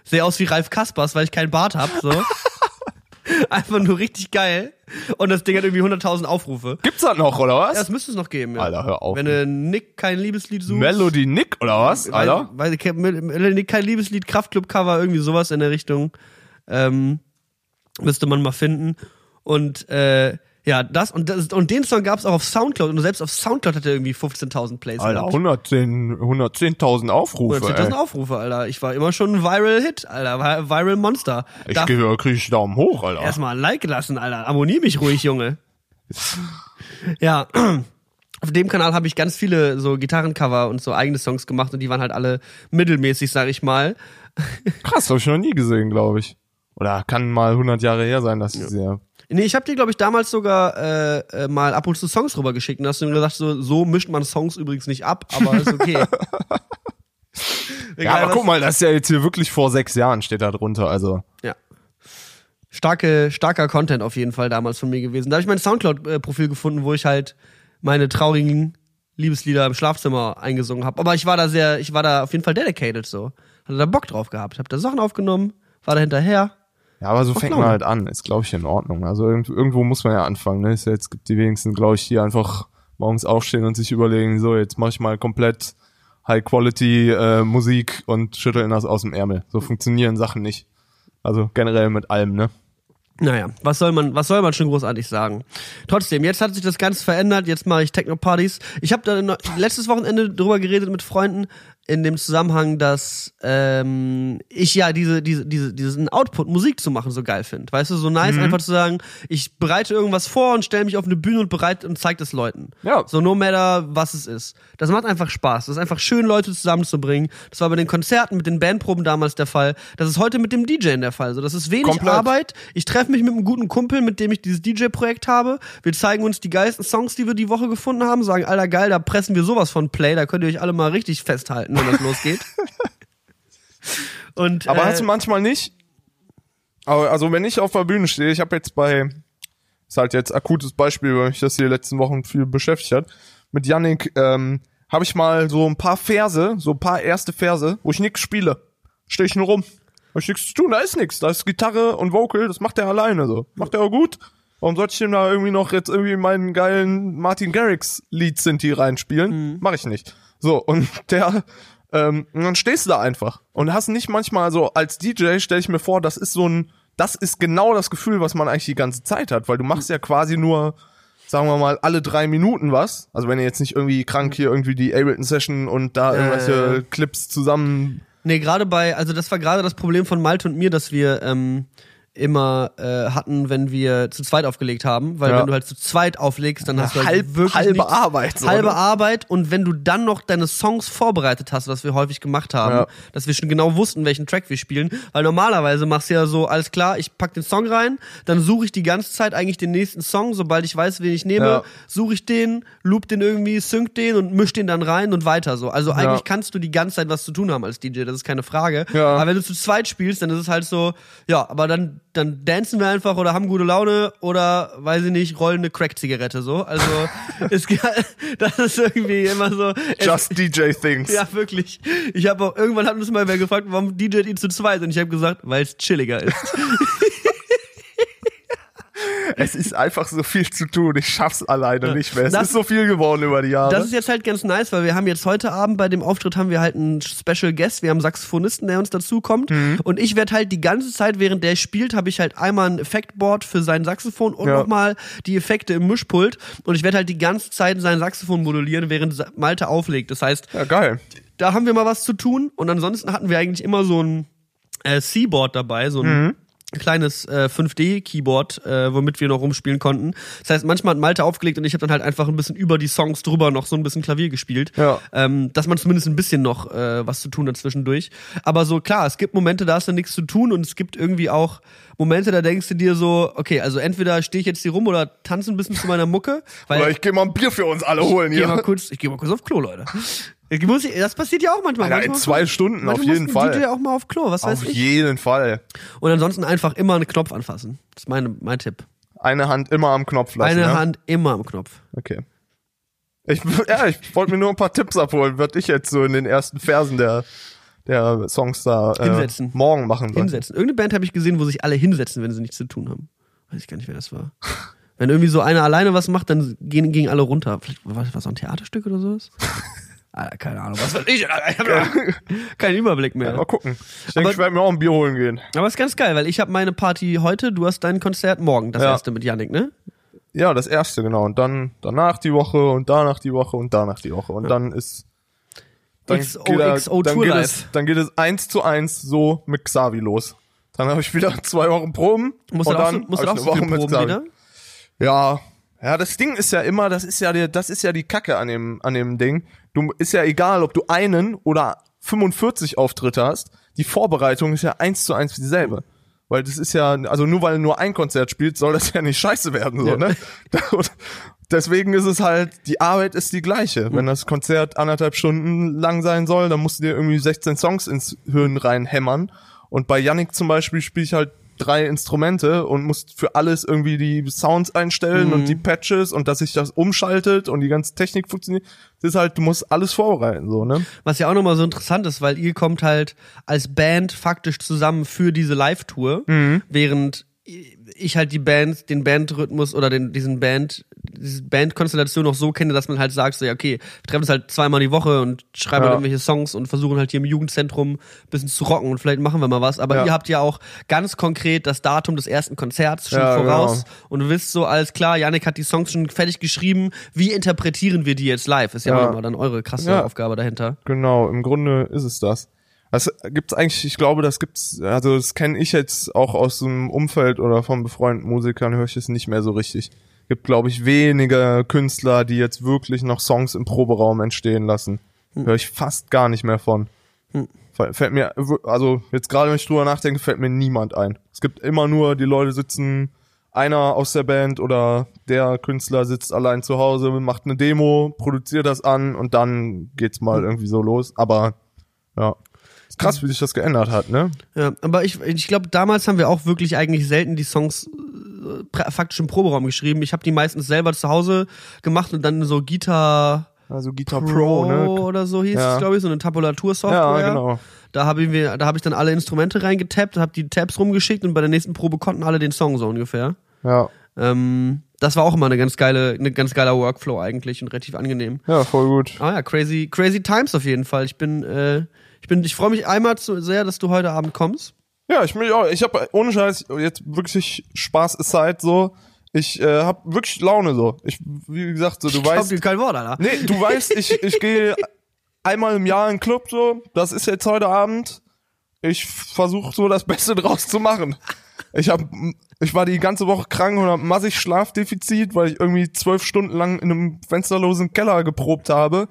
sehe aus wie Ralf Kaspers, weil ich keinen Bart hab. So. einfach nur richtig geil. Und das Ding hat irgendwie 100.000 Aufrufe. Gibt's das noch, oder was? Ja, das müsste es noch geben. Ja. Alter, hör auf. Wenn du Nick kein Liebeslied suchst. Melody Nick, oder was? Alter? Weil, weil, weil Nick kein Liebeslied, Kraftclub-Cover, irgendwie sowas in der Richtung. Ähm, müsste man mal finden. Und äh, ja, das und das und den Song gab's auch auf Soundcloud und selbst auf Soundcloud hat er irgendwie 15.000 Plays. Alter, gehabt. 110 110.000 Aufrufe. 110.000 ey. Aufrufe, Alter. Ich war immer schon ein Viral Hit, Alter. Vi- Viral Monster. Ich Darf gehöre, krieg ich Daumen hoch, Alter. erstmal ein Like lassen, Alter. Abonnier mich ruhig, Junge. ja. Auf dem Kanal habe ich ganz viele so Gitarrencover und so eigene Songs gemacht und die waren halt alle mittelmäßig, sag ich mal. Krass, habe ich noch nie gesehen, glaube ich. Oder kann mal 100 Jahre her sein, dass ich sie hab. Nee, ich habe dir, glaube ich, damals sogar äh, äh, mal ab und zu Songs rübergeschickt und hast du mir gesagt, so, so mischt man Songs übrigens nicht ab, aber ist okay. Ja, aber guck mal, das ist ja jetzt hier wirklich vor sechs Jahren steht da drunter, also. Ja. Starke, starker Content auf jeden Fall damals von mir gewesen. Da habe ich mein Soundcloud-Profil gefunden, wo ich halt meine traurigen Liebeslieder im Schlafzimmer eingesungen habe. Aber ich war da sehr, ich war da auf jeden Fall dedicated so. Hatte da Bock drauf gehabt. Hab da Sachen aufgenommen, war da hinterher. Ja, aber so Ach, fängt man halt an. Ist, glaube ich, in Ordnung. Also irgend, irgendwo muss man ja anfangen. Ne? Ist ja jetzt gibt die wenigsten, glaube ich, die einfach morgens aufstehen und sich überlegen, so, jetzt mache ich mal komplett High-Quality äh, Musik und schütteln das aus dem Ärmel. So funktionieren Sachen nicht. Also generell mit allem, ne? Naja, was soll man, was soll man schon großartig sagen? Trotzdem, jetzt hat sich das Ganze verändert, jetzt mache ich Techno-Partys. Ich habe da letztes Wochenende drüber geredet mit Freunden, in dem Zusammenhang, dass ähm, ich ja diese, diese, diese, diesen Output, Musik zu machen, so geil finde. Weißt du, so nice Mhm. einfach zu sagen, ich bereite irgendwas vor und stelle mich auf eine Bühne und bereite und zeige das Leuten. Ja. So no matter was es ist. Das macht einfach Spaß. Das ist einfach schön, Leute zusammenzubringen. Das war bei den Konzerten mit den Bandproben damals der Fall. Das ist heute mit dem DJing der Fall. So, das ist wenig Komplett. Arbeit. Ich treffe mich mit einem guten Kumpel, mit dem ich dieses DJ-Projekt habe. Wir zeigen uns die geilsten Songs, die wir die Woche gefunden haben, sagen, alter geil, da pressen wir sowas von Play, da könnt ihr euch alle mal richtig festhalten, wenn das losgeht. Und, Aber äh, hast du manchmal nicht? Aber also wenn ich auf der Bühne stehe, ich habe jetzt bei, ist halt jetzt akutes Beispiel, weil mich das hier letzten Wochen viel beschäftigt hat, mit Yannick, ähm, habe ich mal so ein paar Verse, so ein paar erste Verse, wo ich nix spiele. Stehe ich nur rum. Hab ich nichts zu tun, da ist nix. Da ist Gitarre und Vocal, das macht er alleine so. Macht er auch gut. Warum sollte ich denn da irgendwie noch jetzt irgendwie meinen geilen Martin Garrix Lied Sinti reinspielen? Mach ich nicht. So, und der, ähm, und dann stehst du da einfach und hast nicht manchmal so, als DJ stelle ich mir vor, das ist so ein, das ist genau das Gefühl, was man eigentlich die ganze Zeit hat, weil du machst ja quasi nur, sagen wir mal, alle drei Minuten was. Also wenn ihr jetzt nicht irgendwie krank hier irgendwie die Ableton Session und da irgendwelche Äh. Clips zusammen Nee, gerade bei, also das war gerade das Problem von Malte und mir, dass wir ähm, immer äh, hatten, wenn wir zu zweit aufgelegt haben, weil Ja. wenn du halt zu zweit auflegst, dann hast du halt halb- wirklich halbe nichts- Arbeit, so, halbe ne? Arbeit und wenn du dann noch deine Songs vorbereitet hast, was wir häufig gemacht haben, Ja. dass wir schon genau wussten, welchen Track wir spielen, weil normalerweise machst du ja so, alles klar, ich pack den Song rein, dann suche ich die ganze Zeit eigentlich den nächsten Song, sobald ich weiß, wen ich nehme, suche ich den, loop den irgendwie, sync den und misch den dann rein und weiter so. Also eigentlich kannst du die ganze Zeit was zu tun haben als DJ, das ist keine Frage. Aber wenn du zu zweit spielst, dann ist es halt so, ja, aber dann, dann dancen wir einfach oder haben gute Laune oder, weiß ich nicht, rollen eine Crack-Zigarette so. Also, es, das ist irgendwie immer so. Es, Just DJ Things. ja, wirklich. Ich habe auch, irgendwann hat uns mal wer gefragt, warum DJt ihn zu zweit? Und ich habe gesagt, weil es chilliger ist. Es ist einfach so viel zu tun. Ich schaff's alleine nicht mehr. Es Das- ist so viel geworden über die Jahre. Das ist jetzt halt ganz nice, weil wir haben jetzt heute Abend bei dem Auftritt haben wir halt einen Special Guest, wir haben einen Saxophonisten, der uns dazu kommt Mhm. und ich werde halt die ganze Zeit, während der spielt, habe ich halt einmal ein Effektboard für sein Saxophon und Ja. nochmal die Effekte im Mischpult und ich werde halt die ganze Zeit sein Saxophon modulieren, während Malte auflegt. Das heißt, ja, geil. da haben wir mal was zu tun und ansonsten hatten wir eigentlich immer so ein äh, C-Board dabei, so ein Mhm. Kleines äh, 5D-Keyboard, äh, womit wir noch rumspielen konnten. Das heißt, manchmal hat Malte aufgelegt und ich habe dann halt einfach ein bisschen über die Songs drüber noch so ein bisschen Klavier gespielt. Ja. Ähm, dass man zumindest ein bisschen noch äh, was zu tun hat zwischendurch. Aber so klar, es gibt Momente, da hast du nichts zu tun und es gibt irgendwie auch Momente, da denkst du dir so, okay, also entweder stehe ich jetzt hier rum oder tanze ein bisschen zu meiner Mucke, weil Oder ich gehe mal ein Bier für uns alle holen Geh hier. mal kurz, ich gehe mal kurz auf Klo, Leute. Ich muss, das passiert ja auch manchmal. Alter, in manchmal zwei Stunden, auf jeden Fall. DJ auch mal auf Klo, was weiß Auf ich. jeden Fall. Und ansonsten einfach immer einen Knopf anfassen. Das ist meine, mein Tipp. Eine Hand immer am Knopf lassen. Eine ja? Hand immer am Knopf. Okay. Ich, ja, ich wollte mir nur ein paar Tipps abholen, was ich jetzt so in den ersten Versen der, der Songs da äh, Hinsetzen. morgen machen soll. Hinsetzen. Irgendeine Band habe ich gesehen, wo sich alle hinsetzen, wenn sie nichts zu tun haben. Weiß ich gar nicht, wer das war. Wenn irgendwie so einer alleine was macht, dann gehen, gehen alle runter. Vielleicht war das ein Theaterstück oder sowas? Alter, keine Ahnung. Was weiß ich? Alter, keinen Überblick mehr. Mal gucken. Ich denke, ich werde mir auch ein Bier holen gehen. Aber ist ganz geil, weil ich habe meine Party heute, du hast dein Konzert morgen, das Ja. erste mit Yannick, ne? Ja, das erste, genau. Und dann danach die Woche und danach die Woche und danach die Woche. Und dann ist. Dann XO, geht, er- XO dann, Tour geht es, dann geht es eins zu eins so mit Xavi los. Dann habe ich wieder zwei Wochen Proben. Musst und auch dann musst du hab auch so viel proben wieder? Ja, ja, das Ding ist ja immer, das ist ja die, das ist ja die Kacke an dem, an dem Ding. Du ist ja egal, ob du einen oder 45 Auftritte hast. Die Vorbereitung ist ja eins zu eins dieselbe. Weil das ist ja, also nur weil nur ein Konzert spielt, soll das ja nicht scheiße werden, so, Ja. ne? Deswegen ist es halt, die Arbeit ist die gleiche. Mhm. Wenn das Konzert anderthalb Stunden lang sein soll, dann musst du dir irgendwie 16 Songs ins Hirn reinhämmern. Und bei Yannick zum Beispiel spiele ich halt drei Instrumente und muss für alles irgendwie die Sounds einstellen Mhm. und die Patches und dass sich das umschaltet und die ganze Technik funktioniert. Das ist halt, du musst alles vorbereiten, so, ne? Was ja auch nochmal so interessant ist, weil ihr kommt halt als Band faktisch zusammen für diese Live-Tour, Mhm. während ich halt die Band, den Bandrhythmus oder den, diesen Band, diese Bandkonstellation noch so kenne, dass man halt sagt, so, ja, okay, wir treffen uns halt zweimal die Woche und schreiben Ja. halt irgendwelche Songs und versuchen halt hier im Jugendzentrum ein bisschen zu rocken und vielleicht machen wir mal was. Aber Ja. ihr habt ja auch ganz konkret das Datum des ersten Konzerts schon Ja, voraus genau. und wisst so, alles klar, Janik hat die Songs schon fertig geschrieben. Wie interpretieren wir die jetzt live? Ist ja, Ja. auch immer dann eure krasse. Aufgabe dahinter. Genau, im Grunde ist es das. Das gibt's eigentlich, ich glaube, das gibt's, also das kenne ich jetzt auch aus dem Umfeld oder von befreundeten Musikern, höre ich es nicht mehr so richtig. Gibt, glaube ich, wenige Künstler, die jetzt wirklich noch Songs im Proberaum entstehen lassen. Höre ich fast gar nicht mehr von. Fällt fällt mir, also jetzt gerade, wenn ich drüber nachdenke, fällt mir niemand ein. Es gibt immer nur, die Leute sitzen, einer aus der Band oder der Künstler sitzt allein zu Hause, macht eine Demo, produziert das an und dann geht's mal irgendwie so los. Aber ja, ist krass, wie sich das geändert hat, ne? Ja, aber ich, ich glaube, damals haben wir auch wirklich eigentlich selten die Songs äh, faktisch im Proberaum geschrieben. Ich habe die meistens selber zu Hause gemacht und dann so Guitar Also Guitar Pro, Pro, ne? oder so hieß Ja. es, glaube ich, so eine Tabulatursoftware. Ja, genau. Da habe ich, da hab ich dann alle Instrumente reingetappt, habe die Tabs rumgeschickt und bei der nächsten Probe konnten alle den Song so ungefähr. Ja, Ähm, das war auch immer eine ganz geile, eine ganz geiler Workflow eigentlich und relativ angenehm. ja, voll gut. Ah ja, crazy, crazy times auf jeden Fall. Ich bin, äh, ich bin, ich freue mich einmal zu sehr, dass du heute Abend kommst. Ja, ich mich auch. Ich habe ohne Scheiß jetzt wirklich Spaß aside so. Ich äh, habe wirklich Laune so. Ich wie gesagt so, du ich glaub weißt, dir kein Wort, Alter. Nee, du weißt, ich, ich gehe einmal im Jahr in den Club so. Das ist jetzt heute Abend. Ich versuche so das Beste draus zu machen. Ich hab, ich war die ganze Woche krank und hab massig Schlafdefizit, weil ich irgendwie zwölf Stunden lang in einem fensterlosen Keller geprobt habe.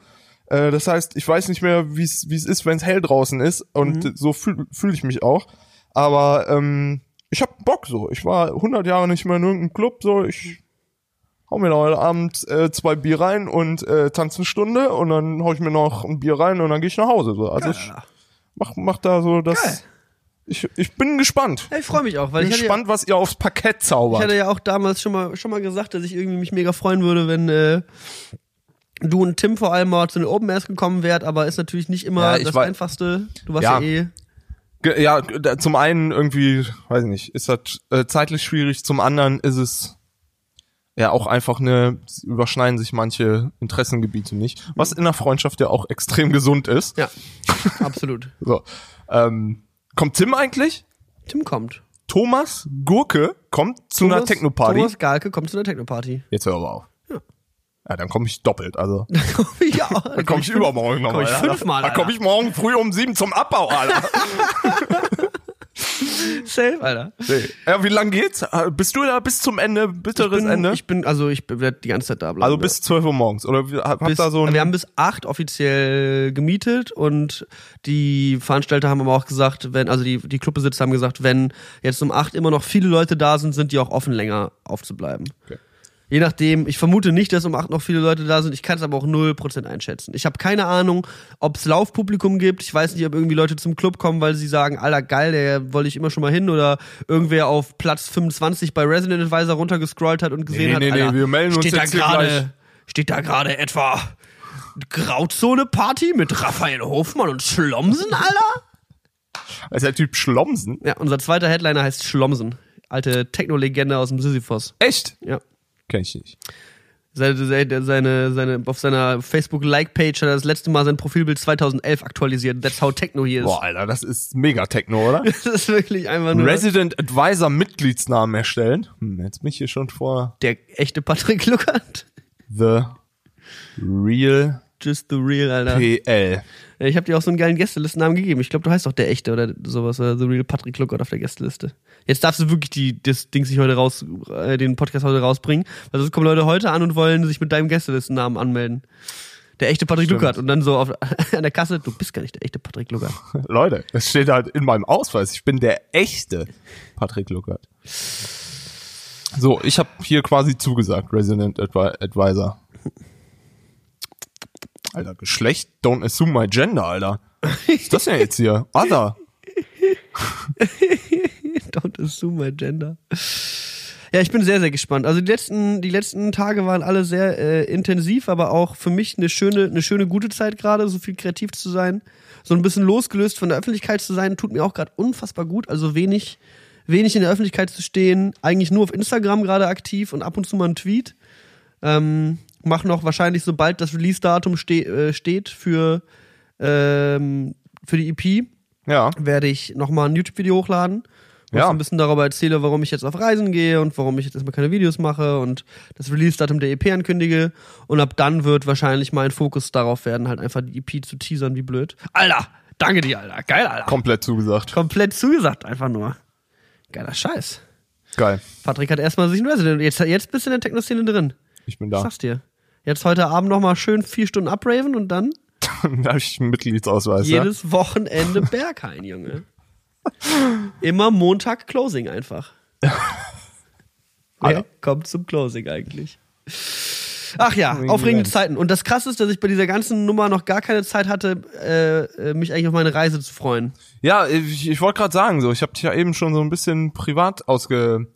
Äh, das heißt, ich weiß nicht mehr, wie es wie es ist, wenn es hell draußen ist. Und so fühle fühl ich mich auch. Aber ähm, ich hab Bock so. Ich war 100 Jahre nicht mehr in irgendeinem Club so. Ich hau mir heute Abend äh, zwei Bier rein und äh, tanze eine Stunde und dann hau ich mir noch ein Bier rein und dann gehe ich nach Hause. So. Also ich mach, mach da so das. Geil. Ich, ich bin gespannt. Ja, ich freue mich auch, weil Bin ich hatte, ja, gespannt, was ihr aufs Parkett ich zaubert. hatte ja auch damals schon mal, schon mal gesagt, dass ich irgendwie mich mega freuen würde, wenn äh, du und Tim vor allem mal zu den Open Airs gekommen wärt, aber ist natürlich nicht immer Ja, das war- Einfachste. Du warst ja, Ja. eh. Ja, zum einen irgendwie, weiß ich nicht, ist das äh, zeitlich schwierig, zum anderen ist es ja auch einfach eine, überschneiden sich manche Interessengebiete nicht, was in der Freundschaft ja auch extrem gesund ist. Ja, absolut. So. Ähm, kommt Tim eigentlich? Tim kommt. Thomas Gurke kommt zu einer Thomas- Techno-Party. Thomas Galke kommt zu einer Techno-Party. Jetzt hör aber auf. Ja. dann komme ich doppelt, also. ja, Dann komme ich übermorgen nochmal. komm ich fünfmal, Dann komme ich morgen früh um sieben zum Abbau, Alter. Safe, Alter. Ja, wie lang geht's? Äh, Bist du da bis zum Ende, bitteres Ich bin, Ende? ich bin, also ich werde die ganze Zeit da bleiben. also ja. bis 12 Uhr morgens. Oder wir- habt bis, da so ein. wir haben bis acht offiziell gemietet und die Veranstalter haben aber auch gesagt, wenn, also die, die Clubbesitzer haben gesagt, wenn jetzt um acht immer noch viele Leute da sind, sind die auch offen, länger aufzubleiben. Okay. Je nachdem, ich vermute nicht, dass um acht noch viele Leute da sind. Ich kann es aber auch 0% einschätzen. Ich habe keine Ahnung, ob es Laufpublikum gibt. Ich weiß nicht, ob irgendwie Leute zum Club kommen, weil sie sagen, Alter, geil, der wollte ich immer schon mal hin. Oder irgendwer auf Platz 25 bei Resident Advisor runtergescrollt hat und gesehen Nee, hat, nee, nee, Alter, wir melden uns steht da jetzt gleich. gerade, steht da gerade etwa Grauzone-Party mit Raphael Hofmann und Schlomsen, Alter? ist der Typ Schlomsen. Ja, unser zweiter Headliner heißt Schlomsen. Alte Techno-Legende aus dem Sisyphos. Echt? Ja. Kenn ich nicht. Seine, seine, seine, auf seiner Facebook-Like-Page hat er das letzte Mal sein Profilbild 2011 aktualisiert. That's how Techno hier ist. Boah, Alter, das ist mega Techno, oder? Das ist wirklich einfach nur Resident Advisor Mitgliedsnamen erstellen. Hm, jetzt bin ich hier schon vor der echte Patrick Luckert. The Real Just the real, Alter. PL. Ich habe dir auch so einen geilen Gästelistennamen gegeben. Ich glaube, du heißt auch der echte oder sowas, oder The Real Patrick Luckert auf der Gästeliste. Jetzt darfst du wirklich die, das Ding sich heute raus, äh, den Podcast heute rausbringen, weil sonst kommen Leute heute an und wollen sich mit deinem Gästelistennamen anmelden. Der echte Patrick Stimmt. Luckert und dann so auf, an der Kasse, du bist gar nicht der echte Patrick Luckert. Leute, das steht halt in meinem Ausweis. Ich bin der echte Patrick Luckert. So, ich habe hier quasi zugesagt, Resident Advi Advisor. Alter, Geschlecht, don't assume my gender, Alter. Was ist das denn jetzt hier? Other. Don't assume my gender. Ja, ich bin sehr, sehr gespannt. Also die letzten, die letzten Tage waren alle sehr äh, intensiv, aber auch für mich eine schöne, eine schöne gute Zeit gerade, so viel kreativ zu sein, so ein bisschen losgelöst von der Öffentlichkeit zu sein, tut mir auch gerade unfassbar gut. Also wenig, wenig in der Öffentlichkeit zu stehen, eigentlich nur auf Instagram gerade aktiv und ab und zu mal einen Tweet. Ähm, mach noch wahrscheinlich, sobald das Release-Datum ste äh, steht für, ähm, für die EP, Ja. werde ich nochmal ein YouTube-Video hochladen, wo Ja. ich so ein bisschen darüber erzähle, warum ich jetzt auf Reisen gehe und warum ich jetzt erstmal keine Videos mache und das Release-Datum der EP ankündige. Und ab dann wird wahrscheinlich mein Fokus darauf werden, halt einfach die EP zu teasern, wie blöd. Alter, danke dir, Alter. Geil, Alter. Komplett zugesagt. Komplett zugesagt, einfach nur. Geiler Scheiß. Geil. Patrick hat erstmal sich ein Resident. Jetzt, jetzt bist du in der Techno-Szene drin. Ich bin da. sag's dir. Jetzt heute Abend nochmal schön vier Stunden abraven und dann da habe ich einen Mitgliedsausweis. Ja? jedes Wochenende Berghain, Junge. Immer Montag Closing einfach. Wer kommt zum Closing eigentlich? Ach ja, aufregende. Zeiten. Und das Krasse ist, dass ich bei dieser ganzen Nummer noch gar keine Zeit hatte, äh, äh, mich eigentlich auf meine Reise zu freuen. Ja, ich, ich wollte gerade sagen, so, ich habe dich ja eben schon so ein bisschen privat ausge,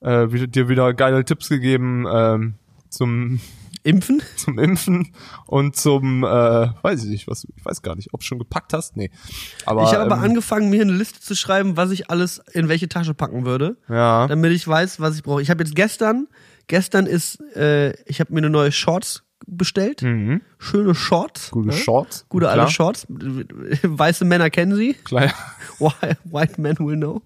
äh, dir wieder geile Tipps gegeben ähm, zum Impfen? zum Impfen und zum, äh, weiß ich nicht, was, ich weiß gar nicht, ob du schon gepackt hast, nee. Aber, ich habe aber ähm, angefangen, mir eine Liste zu schreiben, was ich alles in welche Tasche packen würde. ja, damit ich weiß, was ich brauche. Ich habe jetzt gestern, gestern ist, äh, ich habe mir eine neue Shorts bestellt. mhm. Schöne Shorts. gute ne? Shorts, Gute klar, alte Shorts. Weiße Männer kennen sie. klar, Whi- White men will know.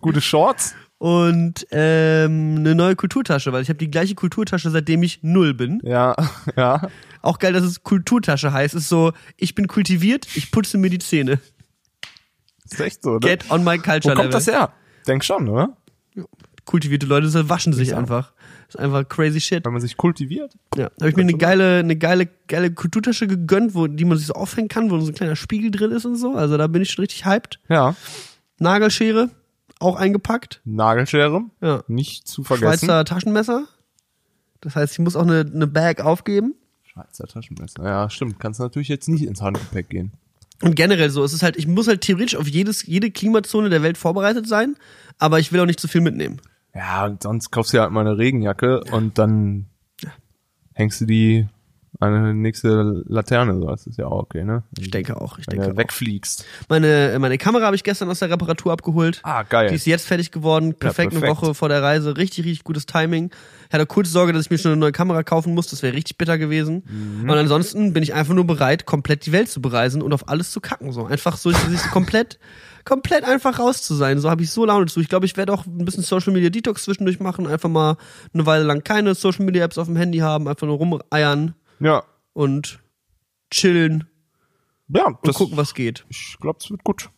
gute Shorts, Und ähm, eine neue Kulturtasche, weil ich habe die gleiche Kulturtasche, seitdem ich null bin. ja, ja, Auch geil, dass es Kulturtasche heißt. Ist so, ich bin kultiviert, ich putze mir die Zähne. ist echt so, ne? Get on my culture Wo kommt level. das her? Denk schon, oder? Kultivierte Leute so waschen sich Ja. einfach. ist einfach crazy shit. Wenn man sich kultiviert. Ja, habe ich mir eine geile, eine geile, geile Kulturtasche gegönnt, wo, die man sich so aufhängen kann, wo so ein kleiner Spiegel drin ist und so. Also da bin ich schon richtig hyped. Ja. Nagelschere, auch eingepackt. Nagelschere, Ja. nicht zu vergessen. Schweizer Taschenmesser. Das heißt, ich muss auch eine, eine Bag aufgeben. Schweizer Taschenmesser. Ja, stimmt. Kannst natürlich jetzt nicht ins Handgepäck gehen. Und generell so, es ist halt, ich muss halt theoretisch auf jedes, jede Klimazone der Welt vorbereitet sein, aber ich will auch nicht zu viel mitnehmen. Ja, und sonst kaufst du ja halt mal eine Regenjacke und dann hängst du die eine nächste Laterne. So, das ist ja auch okay, ne? Ich denke auch, ich Wenn denke du auch. wegfliegst. Meine, meine Kamera habe ich gestern aus der Reparatur abgeholt. Ah, geil. Die ist jetzt fertig geworden. Perfekt, eine perfekt. Woche vor der Reise. Richtig, richtig gutes Timing. Ich hatte kurz Sorge, dass ich mir schon eine neue Kamera kaufen muss. Das wäre richtig bitter gewesen. Mhm. Und ansonsten bin ich einfach nur bereit, komplett die Welt zu bereisen und auf alles zu kacken. So einfach so, sich komplett, komplett einfach raus zu sein. So habe ich so Laune zu. Ich glaube, ich werde auch ein bisschen Social Media Detox zwischendurch machen. Einfach mal eine Weile lang keine Social Media Apps auf dem Handy haben. Einfach nur rumeiern Ja. und chillen Ja, und das, gucken, was geht. ich glaube, es wird gut.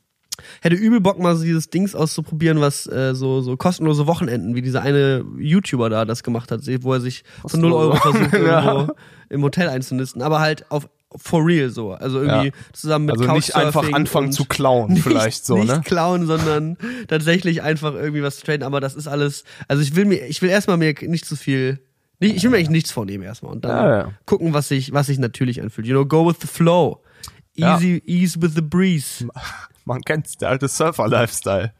hätte übel Bock mal so dieses Dings auszuprobieren, was äh, so so kostenlose Wochenenden, wie dieser eine YouTuber da das gemacht hat, wo er sich für 0 Euro versucht, Ja. irgendwo im Hotel einzunisten, aber halt auf for real so, also irgendwie Ja. zusammen mit Also nicht einfach anfangen zu klauen, nicht, vielleicht so, nicht ne? klauen, sondern tatsächlich einfach irgendwie was zu traden, aber das ist alles, also ich will mir, ich will erstmal mir nicht zu viel, nicht, ich will mir eigentlich nichts vornehmen erstmal und dann Ja, ja. gucken, was sich, was sich natürlich anfühlt. You know, go with the flow. Ja. Easy, ease with the breeze. Man kennt's, der alte Surfer-Lifestyle.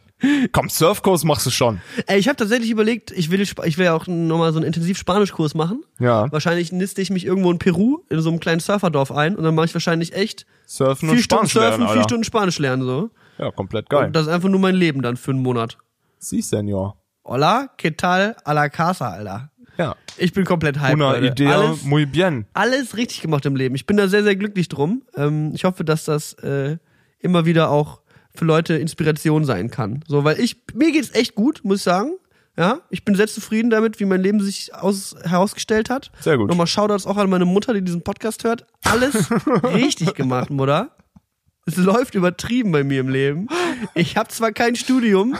Komm, Surfkurs machst du schon. Ey, ich habe tatsächlich überlegt, ich will, ich will ja auch nochmal so einen Intensiv-Spanisch-Kurs machen. Ja. Wahrscheinlich niste ich mich irgendwo in Peru in so einem kleinen Surferdorf ein und dann mache ich wahrscheinlich echt Surfen und vier Stunden Spanisch lernen, Surfen, vier Alter. Stunden Spanisch lernen so. Ja, komplett geil. Und das ist einfach nur mein Leben dann für einen Monat. Sie, Senor. Hola, ¿qué tal? A la casa, Alter. Ja. Ich bin komplett hyped, Una idea Alles, muy bien. alles richtig gemacht im Leben. Ich bin da sehr, sehr glücklich drum. Ähm, ich hoffe, dass das äh, immer wieder auch für Leute Inspiration sein kann. So, weil ich, mir geht's echt gut, muss ich sagen. Ja, ich bin sehr zufrieden damit, wie mein Leben sich aus, herausgestellt hat. Sehr gut. Nochmal Shoutouts auch an meine Mutter, die diesen Podcast hört. Alles richtig gemacht, Mutter. Es läuft übertrieben bei mir im Leben. Ich habe zwar kein Studium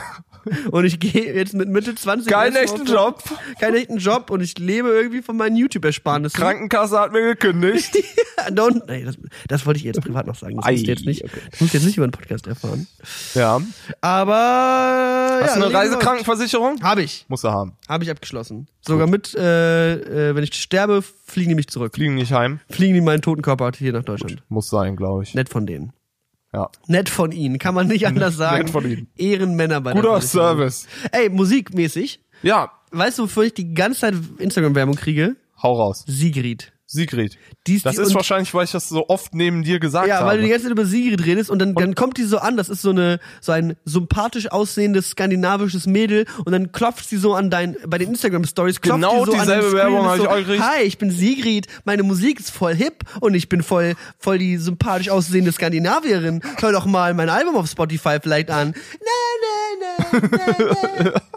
und ich gehe jetzt mit Mitte 20 Keinen echten Job. Keinen echten Job und ich lebe irgendwie von meinen YouTube-Ersparnissen. Krankenkasse hat mir gekündigt. Don't, nee, das, das wollte ich jetzt privat noch sagen. Das Ei, musst du jetzt nicht. okay. Das musst du jetzt nicht über den Podcast erfahren. ja. Aber Hast ja, du eine Reisekrankenversicherung? wir- Hab ich. Muss er haben. Habe ich abgeschlossen. Sogar mit, äh, äh, wenn ich sterbe, fliegen die mich zurück. Fliegen nicht heim. Fliegen die meinen toten Körper hier nach Deutschland. Muss sein, glaube ich. Nett von denen. Ja. Nett von ihnen, kann man nicht anders sagen. Nett von ihnen. Ehrenmänner bei der Guter Versicherung. Service. Ey, musikmäßig. Ja. Weißt du, wofür ich die ganze Zeit Instagram-Werbung kriege? Hau raus. Sigrid. Sigrid. Die ist Das die, ist und- wahrscheinlich, weil ich das so oft neben dir gesagt Ja, habe. weil du die ganze Zeit über Sigrid redest und dann, dann kommt die so an, das ist so eine so ein sympathisch aussehendes skandinavisches Mädel und dann klopft sie so an dein bei den Instagram Stories klopft Genau die so dieselbe an Werbung und habe so, ich auch gekriegt. Hi, ich bin Sigrid, meine Musik ist voll hip und ich bin voll voll die sympathisch aussehende Skandinavierin. Hör doch mal mein Album auf Spotify vielleicht an. Na, na, na, na, na.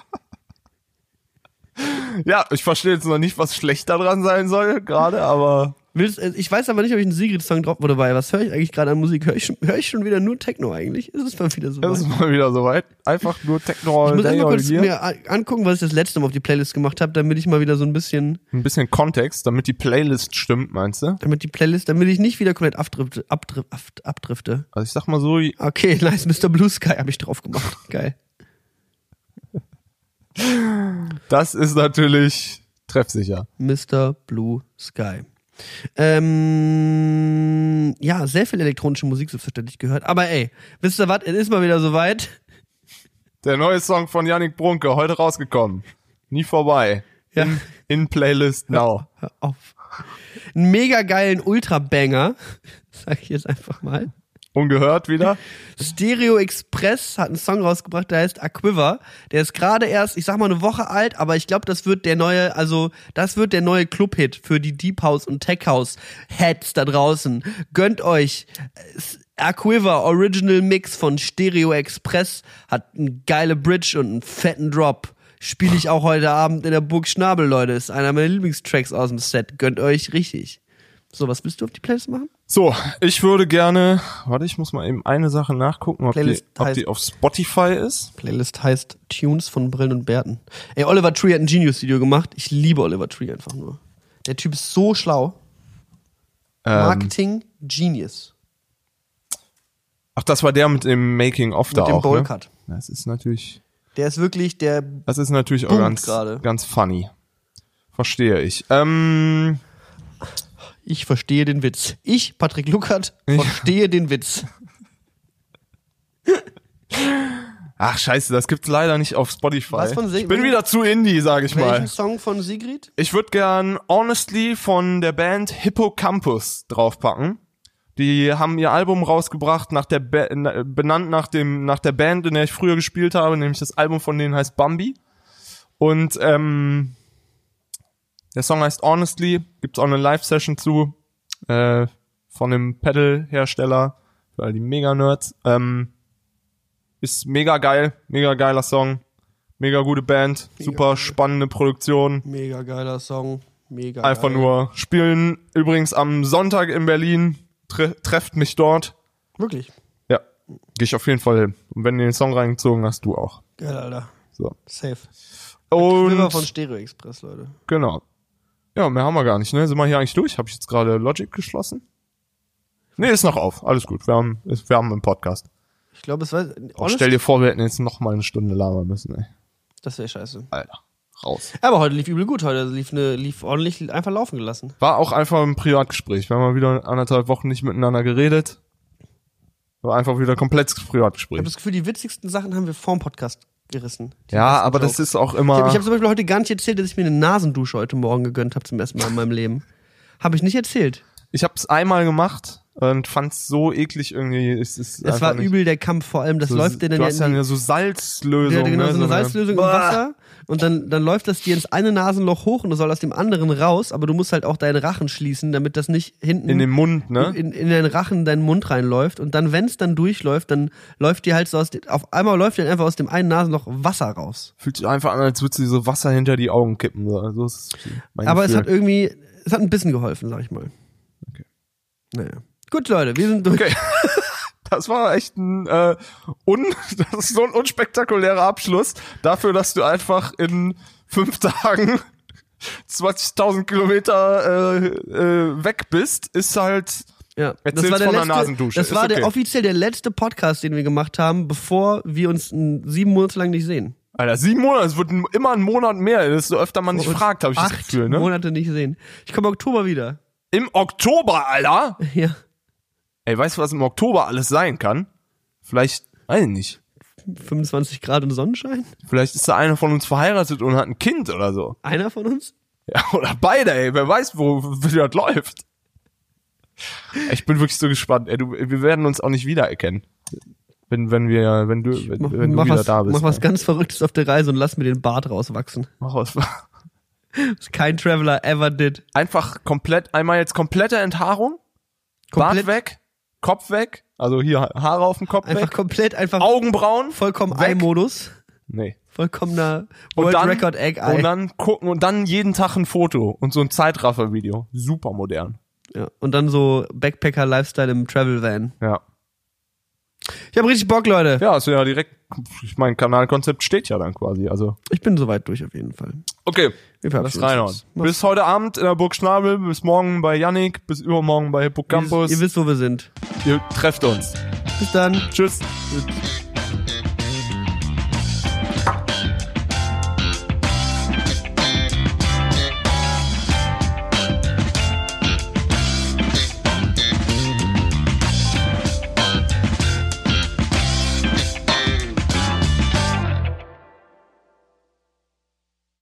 ja, ich verstehe jetzt noch nicht, was schlecht daran sein soll, gerade, aber Willst, äh, ich weiß aber nicht, ob ich einen Sigrid-Song drauf wurde dabei. Was höre ich eigentlich gerade an Musik? Höre ich, schon- höre ich schon wieder nur Techno eigentlich? Ist es mal wieder so das ist mal wieder soweit. Einfach nur Techno Ich muss einmal kurz mir angucken, was ich das letzte Mal auf die Playlist gemacht habe, damit ich mal wieder so ein bisschen, Ein bisschen Kontext, damit die Playlist stimmt, meinst du? damit die Playlist, damit ich nicht wieder komplett abdrifte. Abdrif, ab- abdrifte. Also ich sag mal so, Okay, nice, Mr. Blue Sky habe ich drauf gemacht. Geil. Das ist natürlich treffsicher. Mr. Blue Sky. Ähm, ja, sehr viel elektronische Musik selbstverständlich gehört. Aber ey, wisst ihr was? Es ist mal wieder soweit. Der neue Song von Yannick Brunke, heute rausgekommen. Nie vorbei. Ja. In, in Playlist now. Hör auf. Einen mega geilen Ultra-Banger. Sag ich jetzt einfach mal. Ungehört wieder. Stereo Express hat einen Song rausgebracht, der heißt Aquiver. Der ist gerade erst, ich sag mal, eine Woche alt, aber ich glaube, das wird der neue, also das wird der neue Club-Hit für die Deep House und Tech House Heads da draußen. Gönnt euch. Aquiver Original Mix von Stereo Express hat eine geile Bridge und einen fetten Drop. Spiele ich auch heute Abend in der Burg Schnabel, Leute. Ist einer meiner Lieblingstracks aus dem Set. Gönnt euch richtig. So, was willst du auf die Playlist machen? So, ich würde gerne, warte, ich muss mal eben eine Sache nachgucken, ob, die, Playlist ob heißt- die auf Spotify ist. Playlist heißt Tunes von Brillen und Bärten. Ey, Oliver Tree hat ein Genius-Video gemacht. Ich liebe Oliver Tree einfach nur. Der Typ ist so schlau. Ähm, Marketing Genius. ach, das war der mit dem Making of da Mit dem auch. Bowlcut. Ne? Das ist natürlich, Der ist wirklich der. das ist natürlich auch ganz, ganz funny. Verstehe ich. Ähm, Ich verstehe den Witz. Ich, Patrick Luckert, verstehe den Witz. ach scheiße, das gibt's leider nicht auf Spotify. Was von ich bin wieder zu Indie, sag ich Welchen mal. Song von Sigrid? Ich würde gern Honestly von der Band Hippocampus draufpacken. Die haben ihr Album rausgebracht, nach der benannt nach dem nach der Band, in der ich früher gespielt habe, nämlich das Album von denen heißt Bambi. Und ähm, der Song heißt Honestly, gibt's auch eine Live-Session zu äh, von dem Pedal-Hersteller für all die Mega-Nerds. Ähm, ist mega geil, mega geiler Song, mega gute Band, super spannende Produktion. Mega geiler Song. Mega Einfach geil. nur spielen. Übrigens am Sonntag in Berlin. Tre trefft mich dort. Wirklich. Ja, gehe ich auf jeden Fall hin. Und wenn du den Song reingezogen hast, du auch. Geil, Alter. So. Safe. River von Und Stereo Express, Leute. genau. Ja, mehr haben wir gar nicht, ne? Sind wir hier eigentlich durch? Habe ich jetzt gerade Logic geschlossen? Nee, ist noch auf. Alles gut. Wir haben, wir haben einen Podcast. Ich glaube, es war. Oh, stell dir vor, wir hätten jetzt noch mal eine Stunde labern müssen, ey. Das wäre scheiße. Alter. Raus. Aber heute lief übel gut. Heute lief, eine, lief ordentlich einfach laufen gelassen. War auch einfach ein Privatgespräch. Wir haben mal wieder anderthalb Wochen nicht miteinander geredet. War einfach wieder komplettes Ich Privatgespräch. habe das Gefühl, die witzigsten Sachen haben wir vorm Podcast gerissen. Die Ja, aber das Jokes. ist auch Ich immer. habe ich hab zum Beispiel heute gar nicht erzählt, dass ich mir eine Nasendusche heute Morgen gegönnt habe zum ersten Mal in meinem Leben. Habe ich nicht erzählt. Ich habe es einmal gemacht und fand's so eklig irgendwie. Es, ist Es war übel der Kampf, vor allem, das so, läuft dir dann du ja hast ja die, so Salzlösung. ja, genau, ne? so eine Salzlösung im Bah. Wasser und dann, dann läuft das dir ins eine Nasenloch hoch und das soll aus dem anderen raus, aber du musst halt auch deinen Rachen schließen, damit das nicht hinten In den Mund, ne? in, in den Rachen in deinen Mund reinläuft und dann, wenn es dann durchläuft, dann läuft dir halt so aus dem, auf einmal läuft dir einfach aus dem einen Nasenloch Wasser raus. Fühlt sich einfach an, als würdest du dir so Wasser hinter die Augen kippen. So. Also es ist Aber es Gefühl. hat irgendwie, es hat ein bisschen geholfen, sag ich mal. Okay. Naja. Gut, Leute, wir sind durch. Okay. Das war echt ein, äh, un, das ist so ein unspektakulärer Abschluss dafür, dass du einfach in fünf Tagen 20.000 Kilometer äh, äh, weg bist, ist halt Ja, Erzähl's das war der von der letzte, Nasendusche. Das Ist war okay. der offiziell der letzte Podcast, den wir gemacht haben, bevor wir uns n- sieben Monate lang nicht sehen. Alter, sieben Monate, es wird immer ein Monat mehr, desto öfter man sich Und fragt, habe ich das acht Gefühl, ne? Monate nicht sehen. Ich komme Oktober wieder. Im Oktober, Alter! Ja. Ey, weißt du, was im Oktober alles sein kann? Vielleicht, weiß ich nicht. 25 Grad und Sonnenschein? Vielleicht ist da einer von uns verheiratet und hat ein Kind oder so. Einer von uns? Ja, oder beide, ey. Wer weiß, wo, wie das läuft. Ich bin wirklich so gespannt. Ey, du, wir werden uns auch nicht wiedererkennen. Wenn, wenn wir, wenn du, wenn, Mach, wenn du mach wieder was, da bist. mach was ganz Verrücktes auf der Reise und lass mir den Bart rauswachsen. Mach was. Was kein Traveler ever did. Einfach komplett, einmal jetzt komplette Enthaarung. Komplett, Bart weg, Kopf weg. Also hier Haare auf dem Kopf Einfach weg. komplett, einfach Augenbrauen. vollkommen weg. i-Modus. Nee. Vollkommener Und World dann, Record Egg und Eye. dann gucken und dann jeden Tag ein Foto und so ein Zeitraffer-Video. Super modern. Ja. Und dann so Backpacker-Lifestyle im Travel Van. Ja. Ich habe richtig Bock, Leute. Ja, also ja direkt, ich mein Kanalkonzept steht ja dann quasi. Also. Ich bin soweit durch auf jeden Fall. Okay. Wir Das reinhauen. Bis heute Abend in der Burg Schnabel, bis morgen bei Yannick, bis übermorgen bei Hippocampus. Ihr wisst, wo wir sind. Ihr trefft uns. Bis dann. Tschüss. Tschüss.